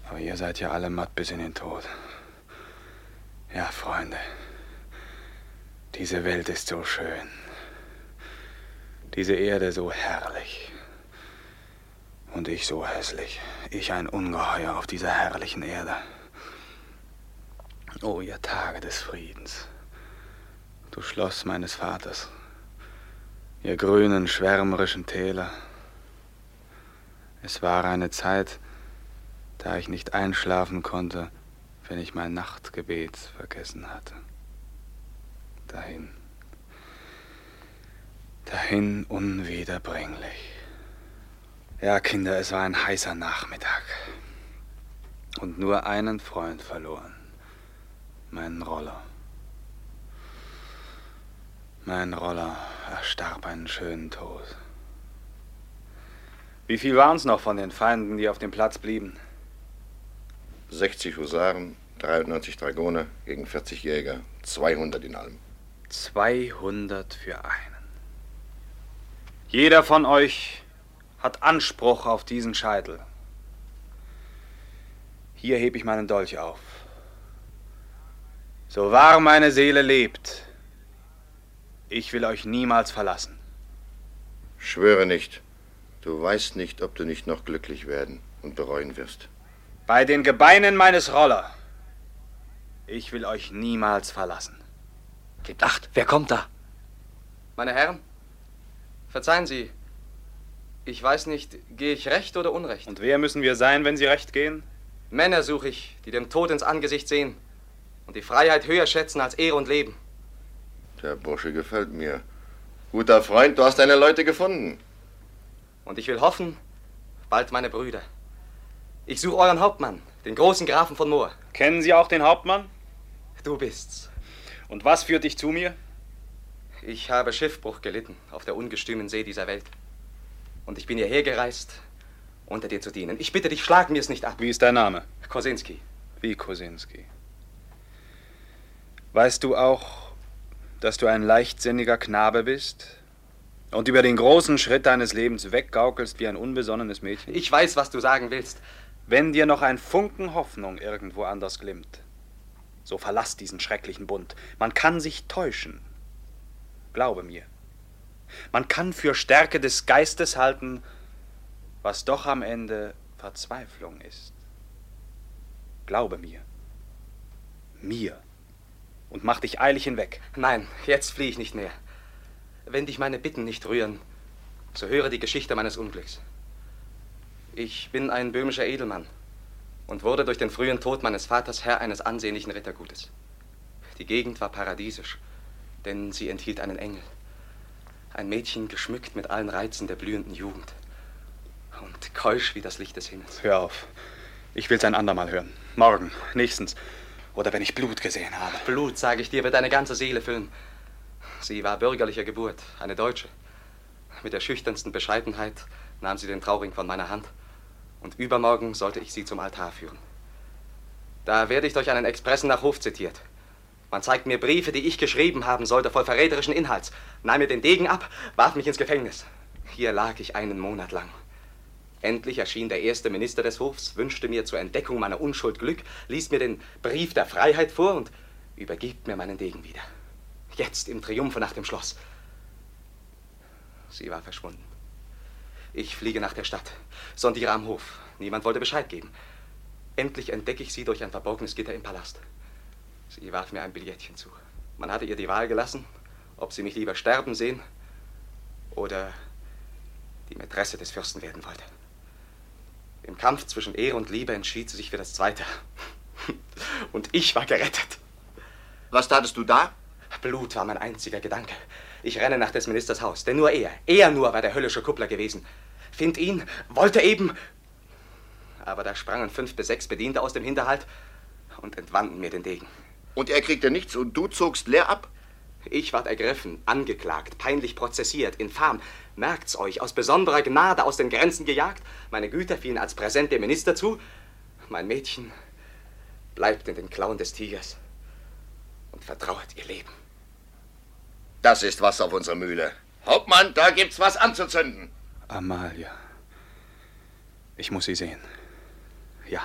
Aber ihr seid ja alle matt bis in den Tod. Ja, Freunde, diese Welt ist so schön. Diese Erde so herrlich. Und ich so hässlich. Ich ein Ungeheuer auf dieser herrlichen Erde. Oh, ihr Tage des Friedens, du Schloss meines Vaters, ihr grünen, schwärmerischen Täler. Es war eine Zeit, da ich nicht einschlafen konnte, wenn ich mein Nachtgebet vergessen hatte. Dahin, dahin unwiederbringlich. Ja, Kinder, es war ein heißer Nachmittag und nur einen Freund verloren meinen Roller. Mein Roller erstarb einen schönen Tod. Wie viel waren es noch von den Feinden, die auf dem Platz blieben? 60 Husaren, 93 Dragoner gegen 40 Jäger, 200 in allem. 200 für einen. Jeder von euch hat Anspruch auf diesen Scheitel. Hier hebe ich meinen Dolch auf. So wahr meine Seele lebt, ich will euch niemals verlassen. Schwöre nicht. Du weißt nicht, ob du nicht noch glücklich werden und bereuen wirst. Bei den Gebeinen meines Roller. Ich will euch niemals verlassen. Gebt acht, wer kommt da? Meine Herren, verzeihen Sie. Ich weiß nicht, gehe ich recht oder unrecht? Und wer müssen wir sein, wenn Sie recht gehen? Männer suche ich, die dem Tod ins Angesicht sehen und die Freiheit höher schätzen als Ehre und Leben. Der Bursche gefällt mir. Guter Freund, du hast deine Leute gefunden. Und ich will hoffen, bald meine Brüder. Ich suche euren Hauptmann, den großen Grafen von Moor. Kennen Sie auch den Hauptmann? Du bist's. Und was führt dich zu mir? Ich habe Schiffbruch gelitten auf der ungestümen See dieser Welt. Und ich bin hierher gereist, unter dir zu dienen. Ich bitte dich, schlag mir es nicht ab. Wie ist dein Name? Kosinski. Wie Kosinski? Weißt du auch, dass du ein leichtsinniger Knabe bist und über den großen Schritt deines Lebens weggaukelst wie ein unbesonnenes Mädchen? Ich weiß, was du sagen willst. Wenn dir noch ein Funken Hoffnung irgendwo anders glimmt, so verlass diesen schrecklichen Bund. Man kann sich täuschen. Glaube mir. Man kann für Stärke des Geistes halten, was doch am Ende Verzweiflung ist. Glaube mir. Mir. Und mach dich eilig hinweg. Nein, jetzt fliehe ich nicht mehr. Wenn dich meine Bitten nicht rühren, so höre die Geschichte meines Unglücks. Ich bin ein böhmischer Edelmann und wurde durch den frühen Tod meines Vaters Herr eines ansehnlichen Rittergutes. Die Gegend war paradiesisch, denn sie enthielt einen Engel. Ein Mädchen geschmückt mit allen Reizen der blühenden Jugend. Und keusch wie das Licht des Himmels. Hör auf. Ich will's ein andermal hören. Morgen, nächstens. Oder wenn ich Blut gesehen habe. Blut, sage ich dir, wird deine ganze Seele füllen. Sie war bürgerlicher Geburt, eine Deutsche. Mit der schüchternsten Bescheidenheit nahm sie den Trauring von meiner Hand. Und übermorgen sollte ich sie zum Altar führen. Da werde ich durch einen Expressen nach Hof zitiert. Man zeigt mir Briefe, die ich geschrieben haben sollte, voll verräterischen Inhalts, nahm mir den Degen ab, warf mich ins Gefängnis. Hier lag ich einen Monat lang. Endlich erschien der erste Minister des Hofs, wünschte mir zur Entdeckung meiner Unschuld Glück, ließ mir den Brief der Freiheit vor und übergibt mir meinen Degen wieder. Jetzt im Triumphe nach dem Schloss. Sie war verschwunden. Ich fliege nach der Stadt, sondiere am Hof. Niemand wollte Bescheid geben. Endlich entdecke ich sie durch ein verborgenes Gitter im Palast. Sie warf mir ein Billettchen zu. Man hatte ihr die Wahl gelassen, ob sie mich lieber sterben sehen oder die Mätresse des Fürsten werden wollte. Im Kampf zwischen Ehre und Liebe entschied sie sich für das Zweite. Und ich war gerettet. Was tatest du da? Blut war mein einziger Gedanke. Ich renne nach des Ministers Haus, denn nur er, er nur war der höllische Kuppler gewesen. Find ihn, wollte eben. Aber da sprangen fünf bis sechs Bediente aus dem Hinterhalt und entwanden mir den Degen. Und er kriegte nichts und du zogst leer ab? Ich ward ergriffen, angeklagt, peinlich prozessiert, infam. Merkt's euch, aus besonderer Gnade aus den Grenzen gejagt. Meine Güter fielen als Präsent dem Minister zu. Mein Mädchen bleibt in den Klauen des Tigers und vertrauert ihr Leben. Das ist was auf unserer Mühle. Hauptmann, da gibt's was anzuzünden. Amalia. Ich muss sie sehen. Ja.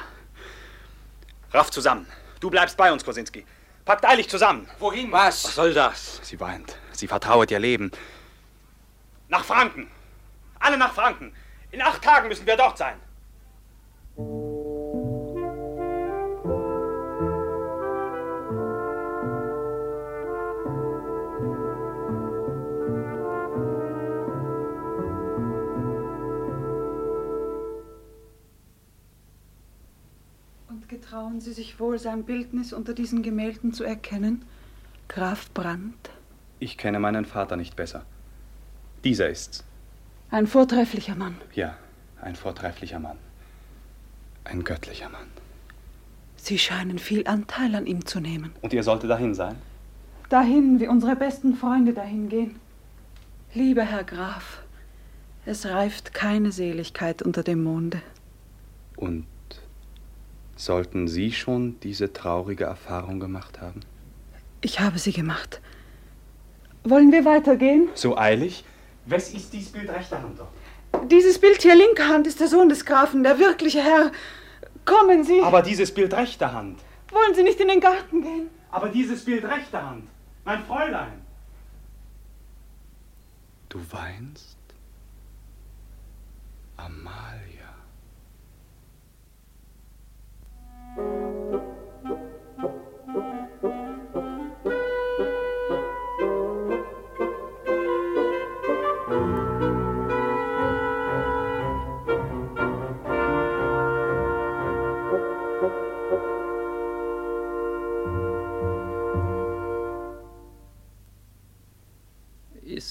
Raff zusammen. Du bleibst bei uns, Kosinski. Packt eilig zusammen. Wohin? Was? Was soll das? Sie weint. Sie vertrauert ihr Leben. Nach Franken. Alle nach Franken. In acht Tagen müssen wir dort sein. Und getrauen Sie sich wohl, sein Bildnis unter diesen Gemälden zu erkennen? Graf Brandt? Ich kenne meinen Vater nicht besser. Dieser ist's. Ein vortrefflicher Mann. Ja, ein vortrefflicher Mann. Ein göttlicher Mann. Sie scheinen viel Anteil an ihm zu nehmen. Und ihr solltet dahin sein? Dahin, wie unsere besten Freunde dahin gehen. Lieber Herr Graf, es reift keine Seligkeit unter dem Monde. Und sollten Sie schon diese traurige Erfahrung gemacht haben? Ich habe sie gemacht. Wollen wir weitergehen? So eilig? Wes ist dies Bild rechter Hand dort? Dieses Bild hier linker Hand ist der Sohn des Grafen, der wirkliche Herr. Kommen Sie. Aber dieses Bild rechter Hand. Wollen Sie nicht in den Garten gehen? Aber dieses Bild rechter Hand. Mein Fräulein. Du weinst? Amalia.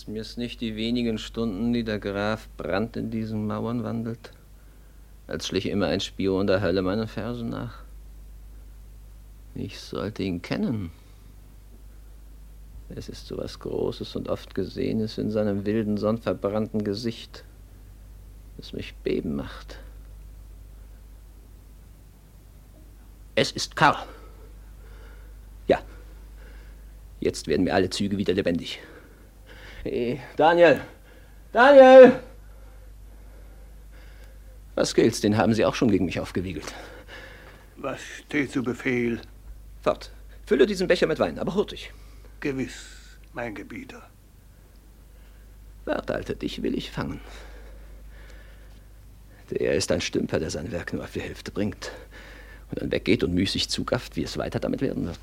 Vergisst mir's nicht die wenigen Stunden, die der Graf Brandt in diesen Mauern wandelt? Als schlich immer ein Spion der Hölle meinen Fersen nach. Ich sollte ihn kennen. Es ist so was Großes und oft Gesehenes in seinem wilden, sonnverbrannten Gesicht, das mich beben macht. Es ist Karl. Ja. Jetzt werden mir alle Züge wieder lebendig. Hey, Daniel! Daniel! Was gilt's? Den haben Sie auch schon gegen mich aufgewiegelt. Was steht zu Befehl? Fort. Fülle diesen Becher mit Wein, aber hurtig. Gewiss, mein Gebieter. Wart, Alter, dich will ich fangen. Der ist ein Stümper, der sein Werk nur auf die Hälfte bringt und dann weggeht und müßig zugafft, wie es weiter damit werden wird.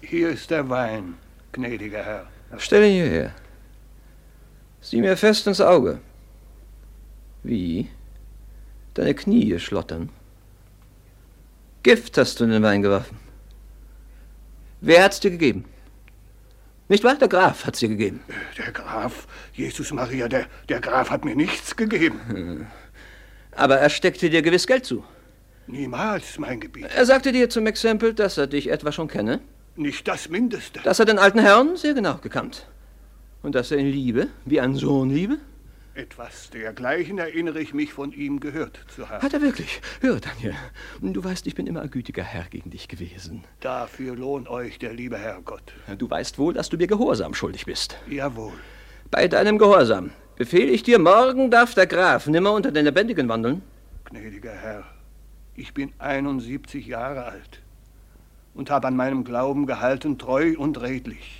Hier ist der Wein, gnädiger Herr. Stell ihn hierher. Sieh mir fest ins Auge. Wie? Deine Knie schlottern. Gift hast du in den Wein geworfen. Wer hat's dir gegeben? Nicht wahr? Der Graf hat's dir gegeben. Der Graf, Jesus Maria, der, der Graf hat mir nichts gegeben. Aber er steckte dir gewiss Geld zu. Niemals, mein Gebiet. Er sagte dir zum Exempel, dass er dich etwa schon kenne. Nicht das Mindeste. Dass er den alten Herrn sehr genau gekannt. Und dass er ihn liebe, wie ein Sohn liebe. Etwas dergleichen erinnere ich mich von ihm gehört zu haben. Hat er wirklich? Hör, Daniel. Du weißt, ich bin immer ein gütiger Herr gegen dich gewesen. Dafür lohnt euch der liebe Herrgott. Du weißt wohl, dass du mir Gehorsam schuldig bist. Jawohl. Bei deinem Gehorsam befehle ich dir, morgen darf der Graf nimmer unter den Lebendigen wandeln. Gnädiger Herr, ich bin 71 Jahre alt und habe an meinem Glauben gehalten, treu und redlich.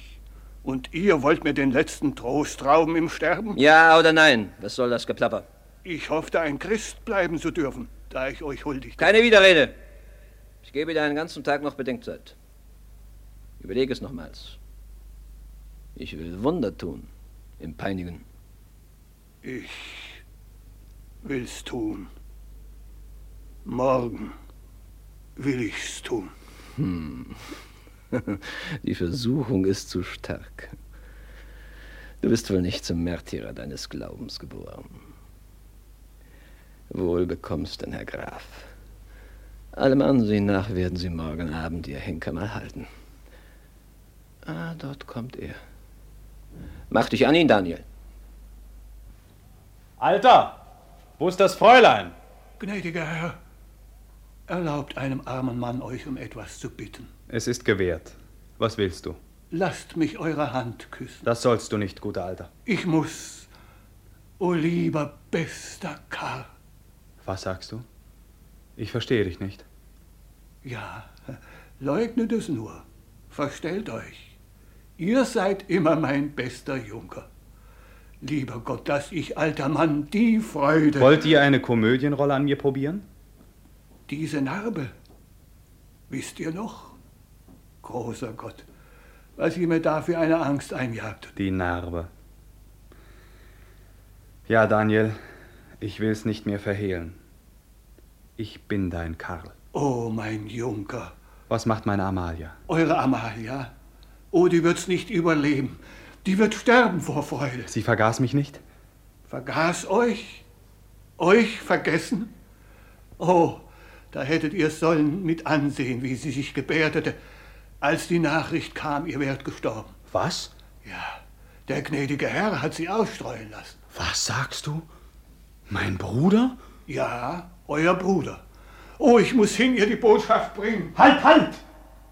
Und ihr wollt mir den letzten Trost rauben im Sterben? Ja oder nein? Was soll das Geplapper? Ich hoffte, ein Christ bleiben zu dürfen, da ich euch huldigte. Keine Widerrede. Ich gebe dir einen ganzen Tag noch Bedenkzeit. Überlege es nochmals. Ich will Wunder tun im Peinigen. Ich will's tun. Morgen will ich's tun. Hm. Die Versuchung ist zu stark. Du bist wohl nicht zum Märtyrer deines Glaubens geboren. Wohl bekommst denn, Herr Graf. Allem Ansehen nach werden Sie morgen Abend Ihr Henker mal halten. Ah, dort kommt er. Mach dich an ihn, Daniel. Alter, wo ist das Fräulein? Gnädiger Herr, erlaubt einem armen Mann, euch um etwas zu bitten. Es ist gewährt. Was willst du? Lasst mich eure Hand küssen. Das sollst du nicht, guter Alter. Ich muss. O lieber, bester Karl. Was sagst du? Ich verstehe dich nicht. Ja, leugnet es nur. Verstellt euch. Ihr seid immer mein bester Junker. Lieber Gott, dass ich, alter Mann, die Freude. Wollt ihr eine Komödienrolle an mir probieren? Diese Narbe. Wisst ihr noch? Großer Gott, was ihr mir da für eine Angst einjagt. Die Narbe. Ja, Daniel, ich will es nicht mehr verhehlen. Ich bin dein Karl. Oh, mein Junker. Was macht meine Amalia? Eure Amalia? Oh, die wird's nicht überleben. Die wird sterben vor Freude. Sie vergaß mich nicht? Vergaß euch? Euch vergessen? Oh, da hättet ihr sollen mit ansehen, wie sie sich gebärdete, als die Nachricht kam, ihr wärt gestorben. Was? Ja, der gnädige Herr hat sie ausstreuen lassen. Was sagst du? Mein Bruder? Ja, euer Bruder. Oh, ich muss hin, ihr die Botschaft bringen. Halt, halt!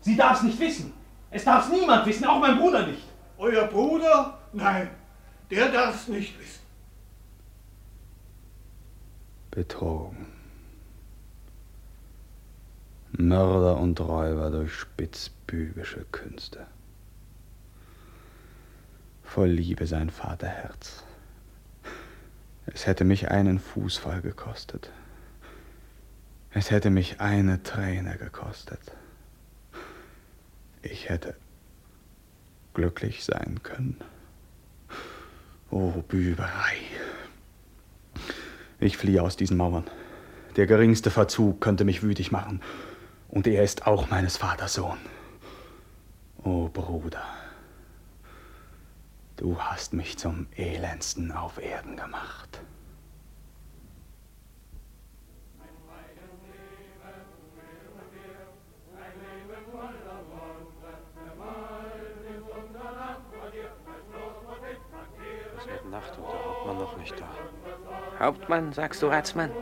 Sie darf's nicht wissen. Es darf's niemand wissen, auch mein Bruder nicht. Euer Bruder? Nein, der darf's nicht wissen. Betrogen. Mörder und Räuber durch spitzbübische Künste. Voll Liebe sein Vaterherz. Es hätte mich einen Fußfall gekostet. Es hätte mich eine Träne gekostet. Ich hätte glücklich sein können. Oh, Büberei. Ich fliehe aus diesen Mauern. Der geringste Verzug könnte mich wütig machen. Und er ist auch meines Vaters Sohn. O oh, Bruder, Du hast mich zum elendsten auf Erden gemacht. Es wird Nacht und der Hauptmann noch nicht da. Hauptmann, sagst du, Ratsmann?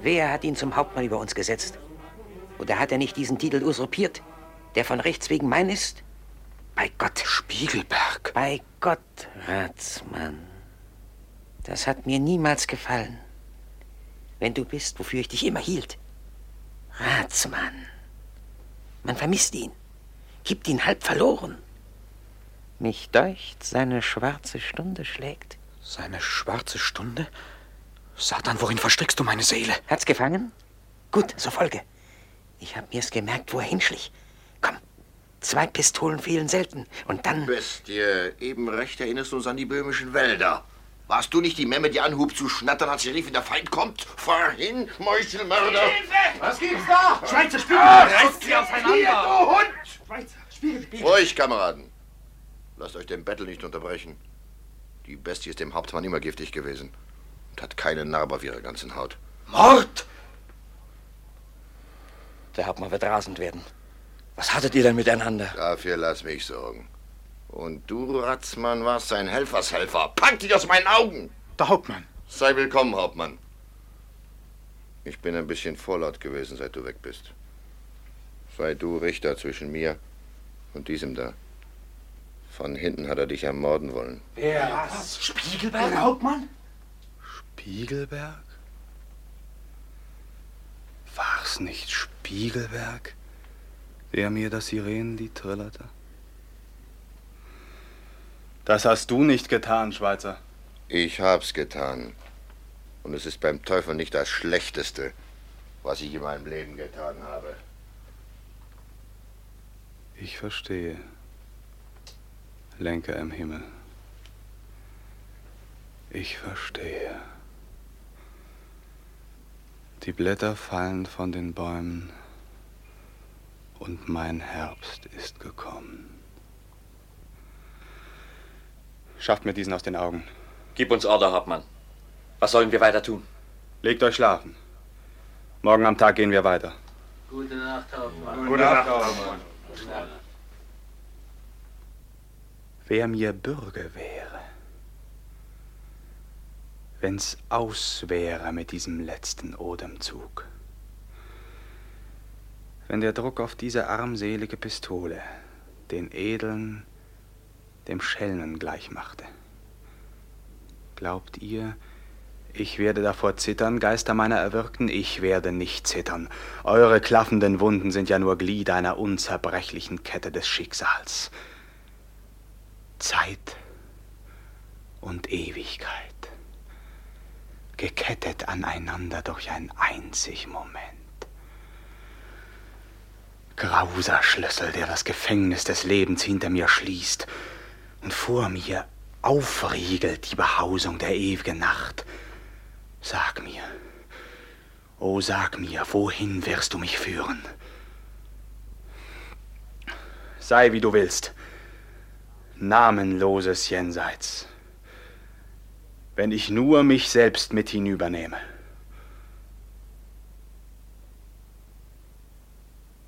Wer hat ihn zum Hauptmann über uns gesetzt? Oder hat er nicht diesen Titel usurpiert, der von Rechts wegen mein ist? Bei Gott. Spiegelberg. Bei Gott, Ratsmann. Das hat mir niemals gefallen. Wenn du bist, wofür ich dich immer hielt. Ratsmann. Man vermisst ihn, gibt ihn halb verloren. Mich deucht, seine schwarze Stunde schlägt. Seine schwarze Stunde? Satan, worin verstrickst du meine Seele? Hat's gefangen? Gut, so folge. Ich hab mir's gemerkt, wo er hinschlich. Komm, zwei Pistolen fehlen selten. Und dann. Bestie, eben recht erinnerst du uns an die böhmischen Wälder. Warst du nicht die Memme, die anhub zu schnattern, als sie rief, wenn der Feind kommt? Fahr hin, Meuchelmörder! Was gibt's da? Schweizer Spiegel! Reißt sie auseinander! du Hund! Schweizer, Spiegel, Spiegel! Ruhig, Kameraden. Lasst euch den Battle nicht unterbrechen. Die Bestie ist dem Hauptmann immer giftig gewesen und hat keine Narbe auf ihrer ganzen Haut. Mord! Der Hauptmann wird rasend werden. Was hattet ihr denn miteinander? Dafür lass mich sorgen. Und du, Ratzmann, warst sein Helfershelfer. Pack dich aus meinen Augen! Der Hauptmann. Sei willkommen, Hauptmann. Ich bin ein bisschen vorlaut gewesen, seit du weg bist. Sei du Richter zwischen mir und diesem da. Von hinten hat er dich ermorden wollen. Wer? Was? Spiegelberg? Der Hauptmann? Spiegelberg? War's nicht Spiegelberg, der mir das Sirenenlied trillerte? Das hast du nicht getan, Schweizer. Ich hab's getan. Und es ist beim Teufel nicht das Schlechteste, was ich in meinem Leben getan habe. Ich verstehe. Lenker im Himmel. Ich verstehe. Die Blätter fallen von den Bäumen und mein Herbst ist gekommen. Schafft mir diesen aus den Augen. Gib uns Order, Hauptmann. Was sollen wir weiter tun? Legt euch schlafen. Morgen am Tag gehen wir weiter. Gute Nacht, Hauptmann. Gute Nacht, Hauptmann. Wer mir Bürger wäre, wenn's aus wäre mit diesem letzten Odemzug. Wenn der Druck auf diese armselige Pistole den Edeln dem Schelmen gleich machte. Glaubt ihr, ich werde davor zittern, Geister meiner Erwirkten? Ich werde nicht zittern. Eure klaffenden Wunden sind ja nur Glieder einer unzerbrechlichen Kette des Schicksals. Zeit und Ewigkeit, gekettet aneinander durch einen einzig Moment. Grauser Schlüssel, der das Gefängnis des Lebens hinter mir schließt und vor mir aufriegelt die Behausung der ewigen Nacht. Sag mir, oh sag mir, wohin wirst du mich führen? Sei wie du willst, namenloses Jenseits, wenn ich nur mich selbst mit hinübernehme.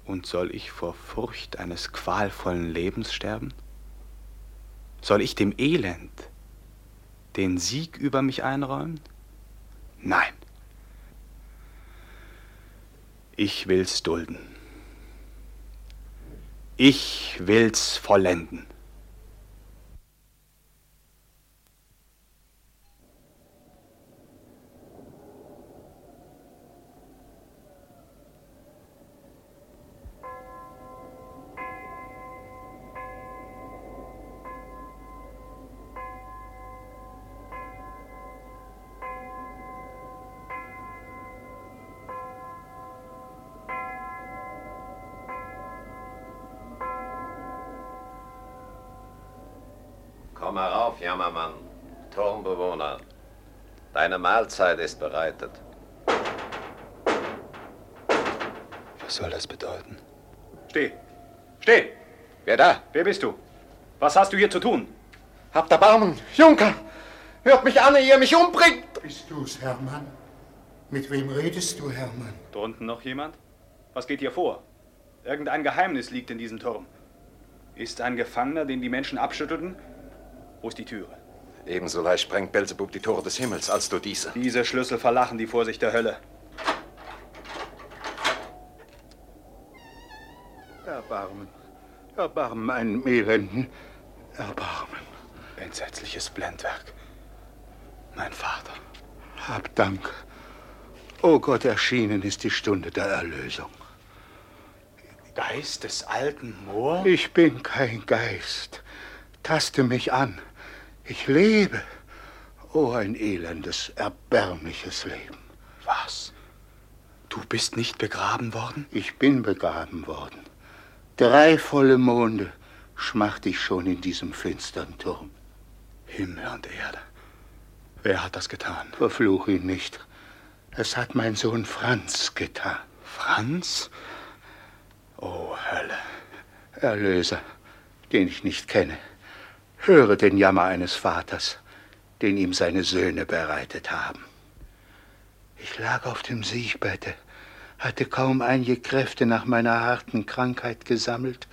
Und soll ich vor Furcht eines qualvollen Lebens sterben? Soll ich dem Elend den Sieg über mich einräumen? Nein. Ich will's dulden. Ich will's vollenden. Mahlzeit ist bereitet. Was soll das bedeuten? Steh! Steh! Wer da? Wer bist du? Was hast du hier zu tun? Habt Erbarmen, Junker! Hört mich an, ehe ihr mich umbringt! Bist du's, Hermann? Mit wem redest du, Hermann? Drunten noch jemand? Was geht hier vor? Irgendein Geheimnis liegt in diesem Turm. Ist ein Gefangener, den die Menschen abschüttelten? Wo ist die Türe? Ebenso leicht sprengt Belzebub die Tore des Himmels, als du diese. Diese Schlüssel verlachen die Vorsicht der Hölle. Erbarmen. Erbarmen einen Elenden. Erbarmen. Entsetzliches Blendwerk. Mein Vater. Hab Dank. O Gott, erschienen ist die Stunde der Erlösung. Geist des alten Moor? Ich bin kein Geist. Taste mich an. Ich lebe. Oh, ein elendes, erbärmliches Leben. Was? Du bist nicht begraben worden? Ich bin begraben worden. Drei volle Monde schmacht ich schon in diesem finstern Turm. Himmel und Erde. Wer hat das getan? Verfluch ihn nicht. Es hat mein Sohn Franz getan. Franz? Oh, Hölle. Erlöser, den ich nicht kenne. Höre den Jammer eines Vaters, den ihm seine Söhne bereitet haben. Ich lag auf dem Siegbette, hatte kaum einige Kräfte nach meiner harten Krankheit gesammelt.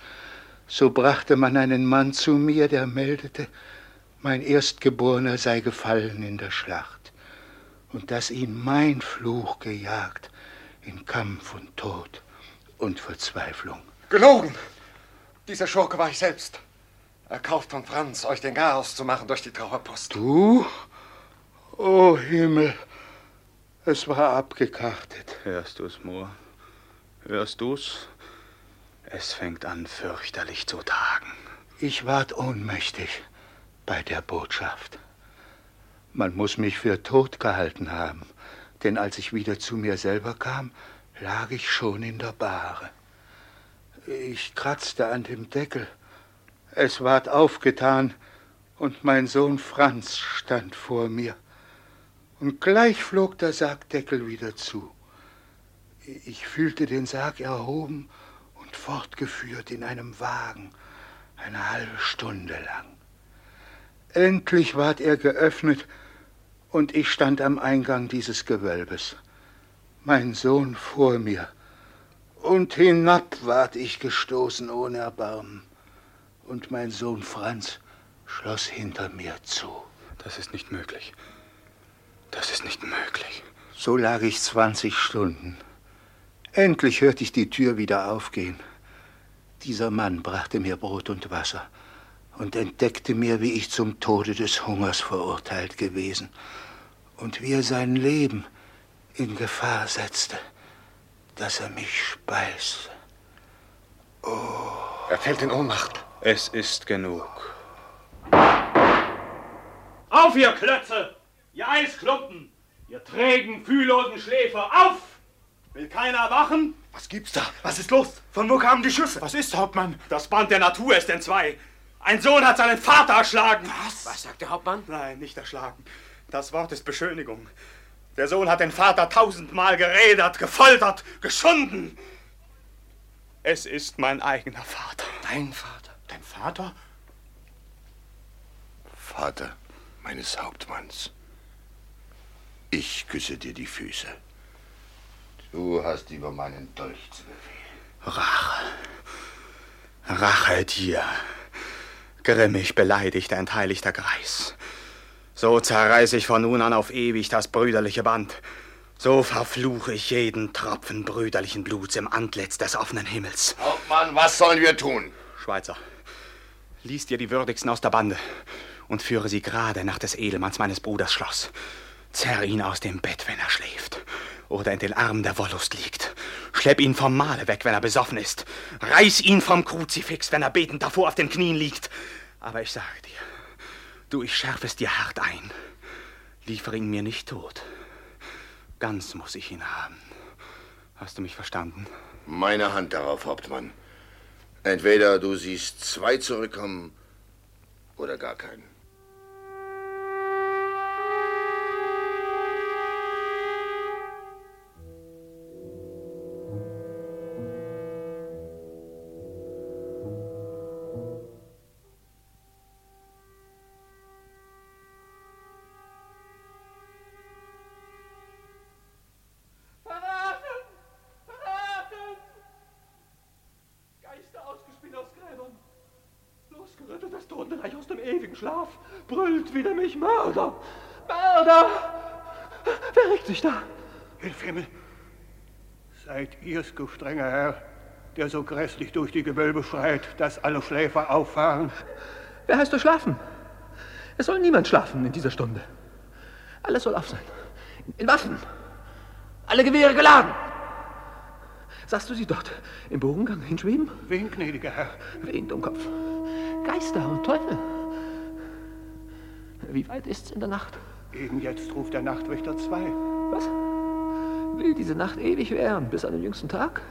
So brachte man einen Mann zu mir, der meldete, mein Erstgeborener sei gefallen in der Schlacht und dass ihn mein Fluch gejagt in Kampf und Tod und Verzweiflung. Gelogen! Dieser Schurke war ich selbst. Erkauft von Franz, euch den Garaus zu machen durch die Trauerpost. Du? O Himmel, es war abgekartet. Hörst du's, Moor? Hörst du's? Es fängt an, fürchterlich zu tagen. Ich ward ohnmächtig bei der Botschaft. Man muss mich für tot gehalten haben, denn als ich wieder zu mir selber kam, lag ich schon in der Bahre. Ich kratzte an dem Deckel. Es ward aufgetan, und mein Sohn Franz stand vor mir. Und gleich flog der Sargdeckel wieder zu. Ich fühlte den Sarg erhoben und fortgeführt in einem Wagen, eine halbe Stunde lang. Endlich ward er geöffnet, und ich stand am Eingang dieses Gewölbes. Mein Sohn vor mir, und hinab ward ich gestoßen ohne Erbarmen. Und mein Sohn Franz schloss hinter mir zu. Das ist nicht möglich. Das ist nicht möglich. So lag ich zwanzig Stunden. Endlich hörte ich die Tür wieder aufgehen. Dieser Mann brachte mir Brot und Wasser und entdeckte mir, wie ich zum Tode des Hungers verurteilt gewesen und wie er sein Leben in Gefahr setzte, dass er mich speiste. Oh. Er fällt in Ohnmacht. Es ist genug. Auf, ihr Klötze! Ihr Eisklumpen! Ihr trägen, fühllosen Schläfer! Auf! Will keiner erwachen? Was gibt's da? Was ist los? Von wo kamen die Schüsse? Was ist, Hauptmann? Das Band der Natur ist entzwei. Ein Sohn hat seinen Vater erschlagen. Was? Was sagt der Hauptmann? Nein, nicht erschlagen. Das Wort ist Beschönigung. Der Sohn hat den Vater tausendmal gerädert, gefoltert, geschunden. Es ist mein eigener Vater. Dein Vater? Dein Vater? Vater meines Hauptmanns, ich küsse dir die Füße. Du hast über meinen Dolch zu befehlen. Rache. Rache dir. Grimmig beleidigter, entheiligter Greis. So zerreiß ich von nun an auf ewig das brüderliche Band. So verfluche ich jeden Tropfen brüderlichen Bluts im Antlitz des offenen Himmels. Hauptmann, was sollen wir tun? Schweizer, lies dir die würdigsten aus der Bande und führe sie gerade nach des Edelmanns meines Bruders Schloss. Zerr ihn aus dem Bett, wenn er schläft oder in den Armen der Wollust liegt. Schlepp ihn vom Mahle weg, wenn er besoffen ist. Reiß ihn vom Kruzifix, wenn er betend davor auf den Knien liegt. Aber ich sage dir, du, ich schärfe es dir hart ein. Liefere ihn mir nicht tot. Ganz muss ich ihn haben. Hast du mich verstanden? Meine Hand darauf, Hauptmann. Entweder du siehst zwei zurückkommen oder gar keinen. Mich Mörder. Mörder! Wer regt sich da? Hilf Himmel! Seid ihr's, du strenger Herr, der so grässlich durch die Gewölbe schreit, dass alle Schläfer auffahren? Wer heißt euch schlafen? Es soll niemand schlafen in dieser Stunde. Alles soll auf sein. In Waffen. Alle Gewehre geladen. Sahst du sie dort im Bogengang hinschweben? Wen, gnädiger Herr? Wen, Dummkopf? Geister und Teufel. Wie weit ist's in der Nacht? Eben jetzt ruft der Nachtwächter zwei. Was? Will diese Nacht ewig währen, bis an den jüngsten Tag?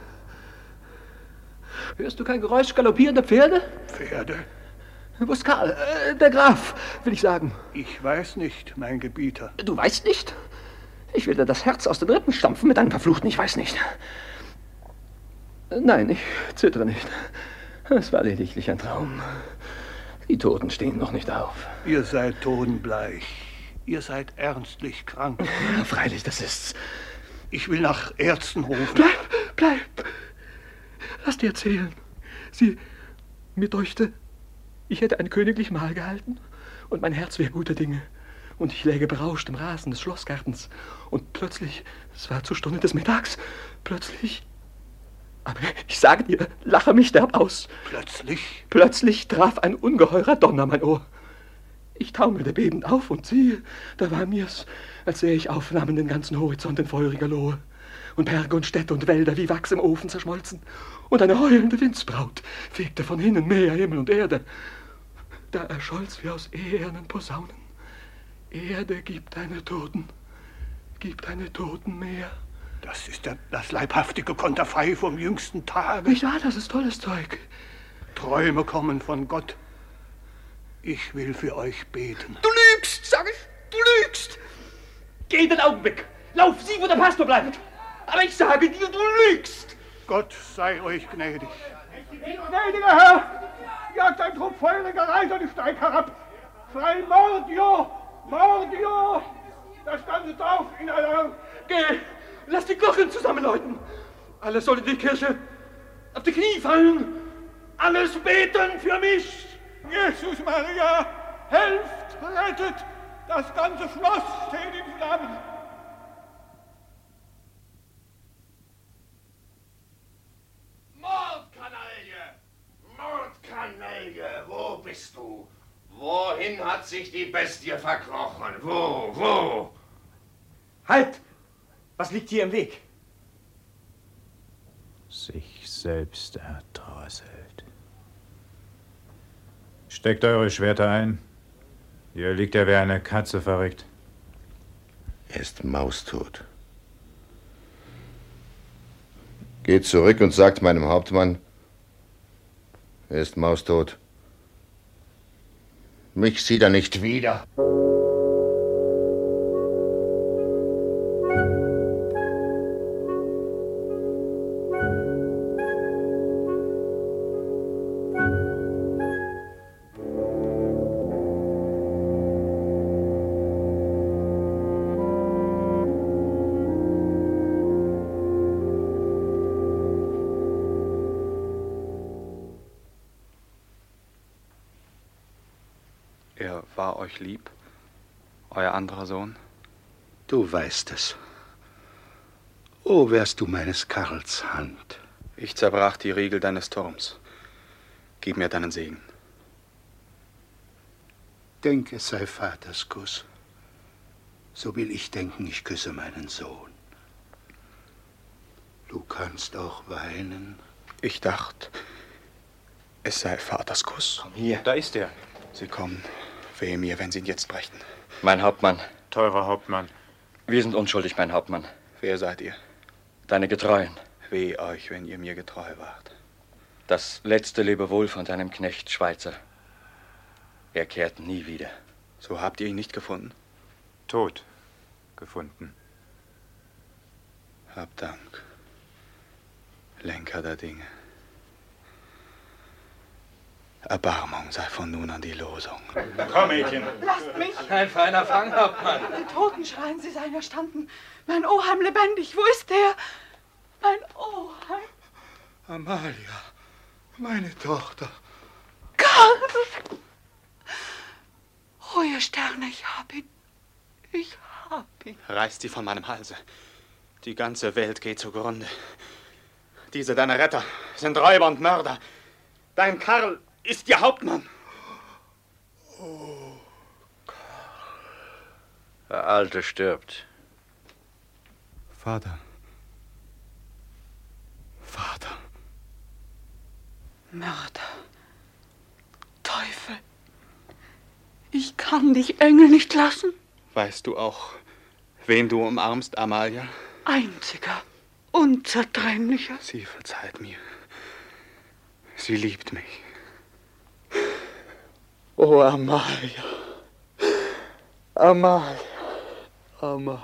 Hörst du kein Geräusch galoppierender Pferde? Pferde? Wo ist Karl? Äh, der Graf, will ich sagen. Ich weiß nicht, mein Gebieter. Du weißt nicht? Ich will dir das Herz aus den Rippen stampfen mit einem verfluchten Ich weiß nicht. Nein, ich zittere nicht. Es war lediglich ein Traum. Die Toten stehen noch nicht auf. Ihr seid totenbleich. Ihr seid ernstlich krank. Ja, freilich, das ist's. Ich will nach Ärzten rufen. Bleib, bleib. Lass dir erzählen. Sie, mir däuchte, ich hätte ein königlich Mahl gehalten und mein Herz wäre guter Dinge. Und ich läge berauscht im Rasen des Schlossgartens. Und plötzlich, es war zur Stunde des Mittags, plötzlich aber ich sage dir, lache mich derb aus. Plötzlich? Plötzlich traf ein ungeheurer Donner mein Ohr. Ich taumelte bebend auf und siehe, da war mir's, als sähe ich aufnahmen den ganzen Horizont in feuriger Lohe. Und Berge und Städte und Wälder wie Wachs im Ofen zerschmolzen. Und eine heulende Windsbraut fegte von hinnen Meer, Himmel und Erde. Da erscholl's wie aus ehernen Posaunen. Erde gibt deine Toten, gibt deine Toten mehr. Das ist der, das leibhaftige Konterfei vom jüngsten Tage. Nicht wahr? Das ist tolles Zeug. Träume kommen von Gott. Ich will für euch beten. Du lügst, sag ich. Du lügst. Geh den Augenblick. Lauf, sieh, wo der Pastor bleibt. Aber ich sage dir, du lügst. Gott sei euch gnädig. Gnädiger Herr, jagt ein Trupp feuriger Reiter den Steig herab. Frei Mordio, Mordio. Das ganze Dorf in Alarm. Geh, Lass die Glocken zusammenläuten. Alle sollen in die Kirche auf die Knie fallen. Alles beten für mich. Jesus Maria, helft, rettet. Das ganze Schloss steht in Flammen. Mordkanaille! Mordkanaille! Wo bist du? Wohin hat sich die Bestie verkrochen? Wo, wo? Halt! Was liegt hier im Weg? Sich selbst erdrosselt. Steckt eure Schwerter ein. Hier liegt er wie eine Katze verrückt. Er ist maustot. Geht zurück und sagt meinem Hauptmann, er ist maustot. Mich sieht er nicht wieder. Lieb, euer anderer Sohn? Du weißt es. Oh, wärst du meines Karls Hand. Ich zerbrach die Riegel deines Turms. Gib mir deinen Segen. Denk, es sei Vaters Kuss. So will ich denken, ich küsse meinen Sohn. Du kannst auch weinen. Ich dachte, es sei Vaters Kuss. Komm hier. Da ist er. Sie kommen. Wehe mir, wenn Sie ihn jetzt brächten. Mein Hauptmann. Teurer Hauptmann. Wir sind unschuldig, mein Hauptmann. Wer seid ihr? Deine Getreuen. Weh euch, wenn ihr mir getreu wart. Das letzte Lebewohl von deinem Knecht Schweizer. Er kehrt nie wieder. So habt ihr ihn nicht gefunden? Tot gefunden. Hab Dank. Lenker der Dinge. Erbarmung sei von nun an die Losung. Komm, Mädchen. Lasst mich! Ein feiner Fang, Hauptmann. Die Toten schreien, sie seien erstanden. Mein Oheim lebendig, wo ist der? Mein Oheim. Amalia, meine Tochter. Karl! Treue Sterne, ich hab ihn. Ich hab ihn. Reißt sie von meinem Halse. Die ganze Welt geht zugrunde. Diese deine Retter sind Räuber und Mörder. Dein Karl ist ihr Hauptmann. Der Alte stirbt. Vater. Vater. Mörder. Teufel. Ich kann dich, Engel, nicht lassen. Weißt du auch, wen du umarmst, Amalia? Einziger, unzertrennlicher. Sie verzeiht mir. Sie liebt mich. Oh, Amalia. Amalia. Amalia.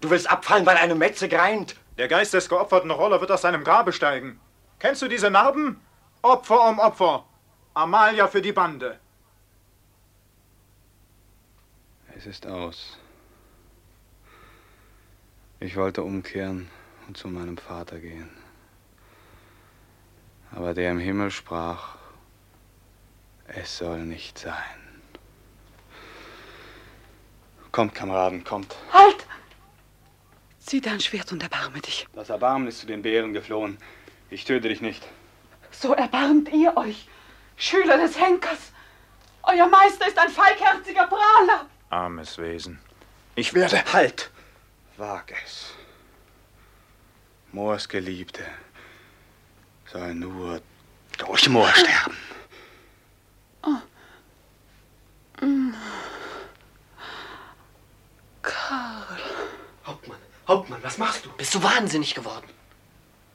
Du willst abfallen, weil eine Metze greint. Der Geist des geopferten Roller wird aus seinem Grabe steigen. Kennst du diese Narben? Opfer um Opfer. Amalia für die Bande. Es ist aus. Ich wollte umkehren und zu meinem Vater gehen. Aber der im Himmel sprach, es soll nicht sein. Kommt, Kameraden, kommt. Halt! Zieh dein Schwert und erbarme dich. Das Erbarmen ist zu den Bären geflohen. Ich töte dich nicht. So erbarmt ihr euch, Schüler des Henkers. Euer Meister ist ein feigherziger Prahler. Armes Wesen. Ich werde. Halt! Wag es. Moors Geliebte soll nur durch Moor sterben. Karl. Hauptmann, Hauptmann, was machst du? Bist du wahnsinnig geworden?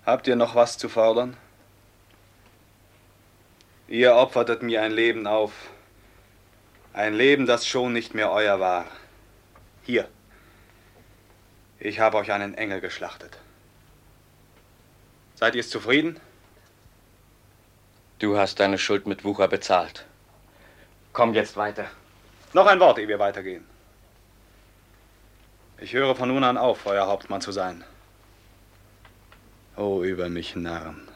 Habt ihr noch was zu fordern? Ihr opfertet mir ein Leben auf. Ein Leben, das schon nicht mehr euer war. Hier. Ich habe euch einen Engel geschlachtet. Seid ihr zufrieden? Du hast deine Schuld mit Wucher bezahlt. Komm jetzt weiter. Noch ein Wort, ehe wir weitergehen. Ich höre von nun an auf, euer Hauptmann zu sein. O über mich Narren,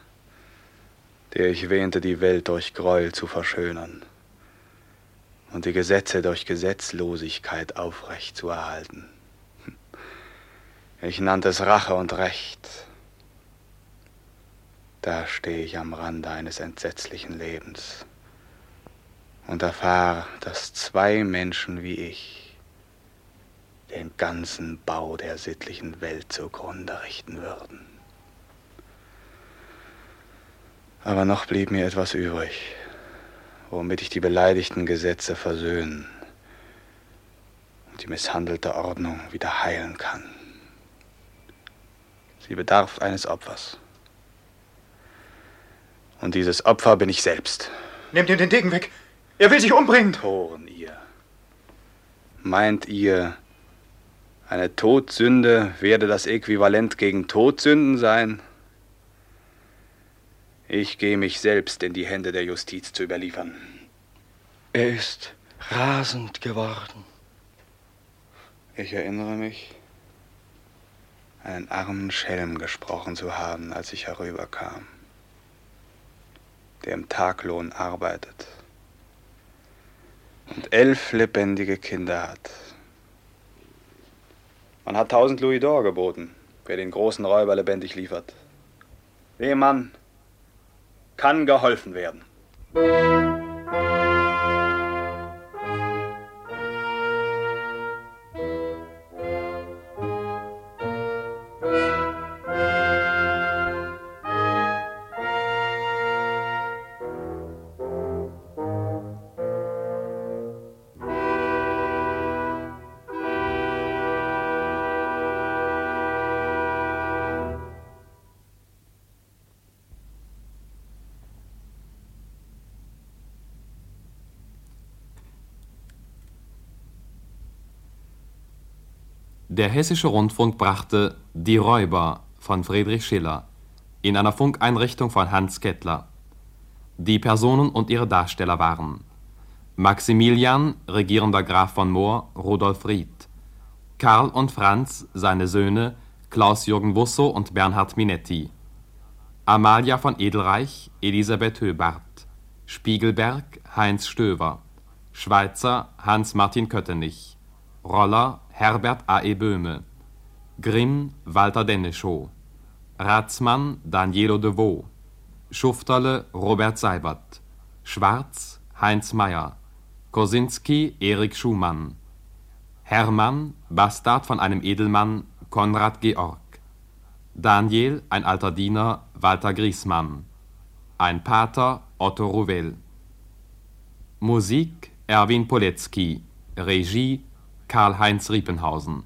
der ich wähnte, die Welt durch Gräuel zu verschönern und die Gesetze durch Gesetzlosigkeit aufrecht zu erhalten. Ich nannte es Rache und Recht. Da stehe ich am Rande eines entsetzlichen Lebens und erfahre, dass zwei Menschen wie ich den ganzen Bau der sittlichen Welt zugrunde richten würden. Aber noch blieb mir etwas übrig, womit ich die beleidigten Gesetze versöhnen und die misshandelte Ordnung wieder heilen kann. Sie bedarf eines Opfers. Und dieses Opfer bin ich selbst. Nehmt ihm den Degen weg. Er will sich umbringen. Toren ihr. Meint ihr, eine Todsünde werde das Äquivalent gegen Todsünden sein? Ich gehe mich selbst in die Hände der Justiz zu überliefern. Er ist rasend geworden. Ich erinnere mich, einen armen Schelm gesprochen zu haben, als ich herüberkam, der im Taglohn arbeitet und elf lebendige Kinder hat. Man hat tausend Louis d'Or geboten, wer den großen Räuber lebendig liefert. Dem Mann kann geholfen werden. Der Hessische Rundfunk brachte Die Räuber von Friedrich Schiller in einer Funkeinrichtung von Hans Kettler. Die Personen und ihre Darsteller waren Maximilian, regierender Graf von Mohr, Rudolf Ried, Karl und Franz, seine Söhne, Klaus-Jürgen Busso und Bernhard Minetti, Amalia von Edelreich, Elisabeth Höbart, Spiegelberg, Heinz Stöver, Schweizer Hans-Martin Köttenich. Roller Herbert A.E. Böhme. Grimm Walter Denneschow. Ratsmann Danielo de Vaux. Schufterle Robert Seibert. Schwarz Heinz Meyer. Kosinski Erik Schumann. Hermann, Bastard von einem Edelmann, Konrad Georg. Daniel, ein alter Diener, Walter Griesmann. Ein Pater, Otto Rouvel. Musik, Erwin Poletzky. Regie, Karl-Heinz Riepenhausen.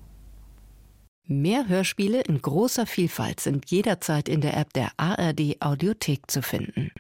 Mehr Hörspiele in großer Vielfalt sind jederzeit in der App der ARD Audiothek zu finden.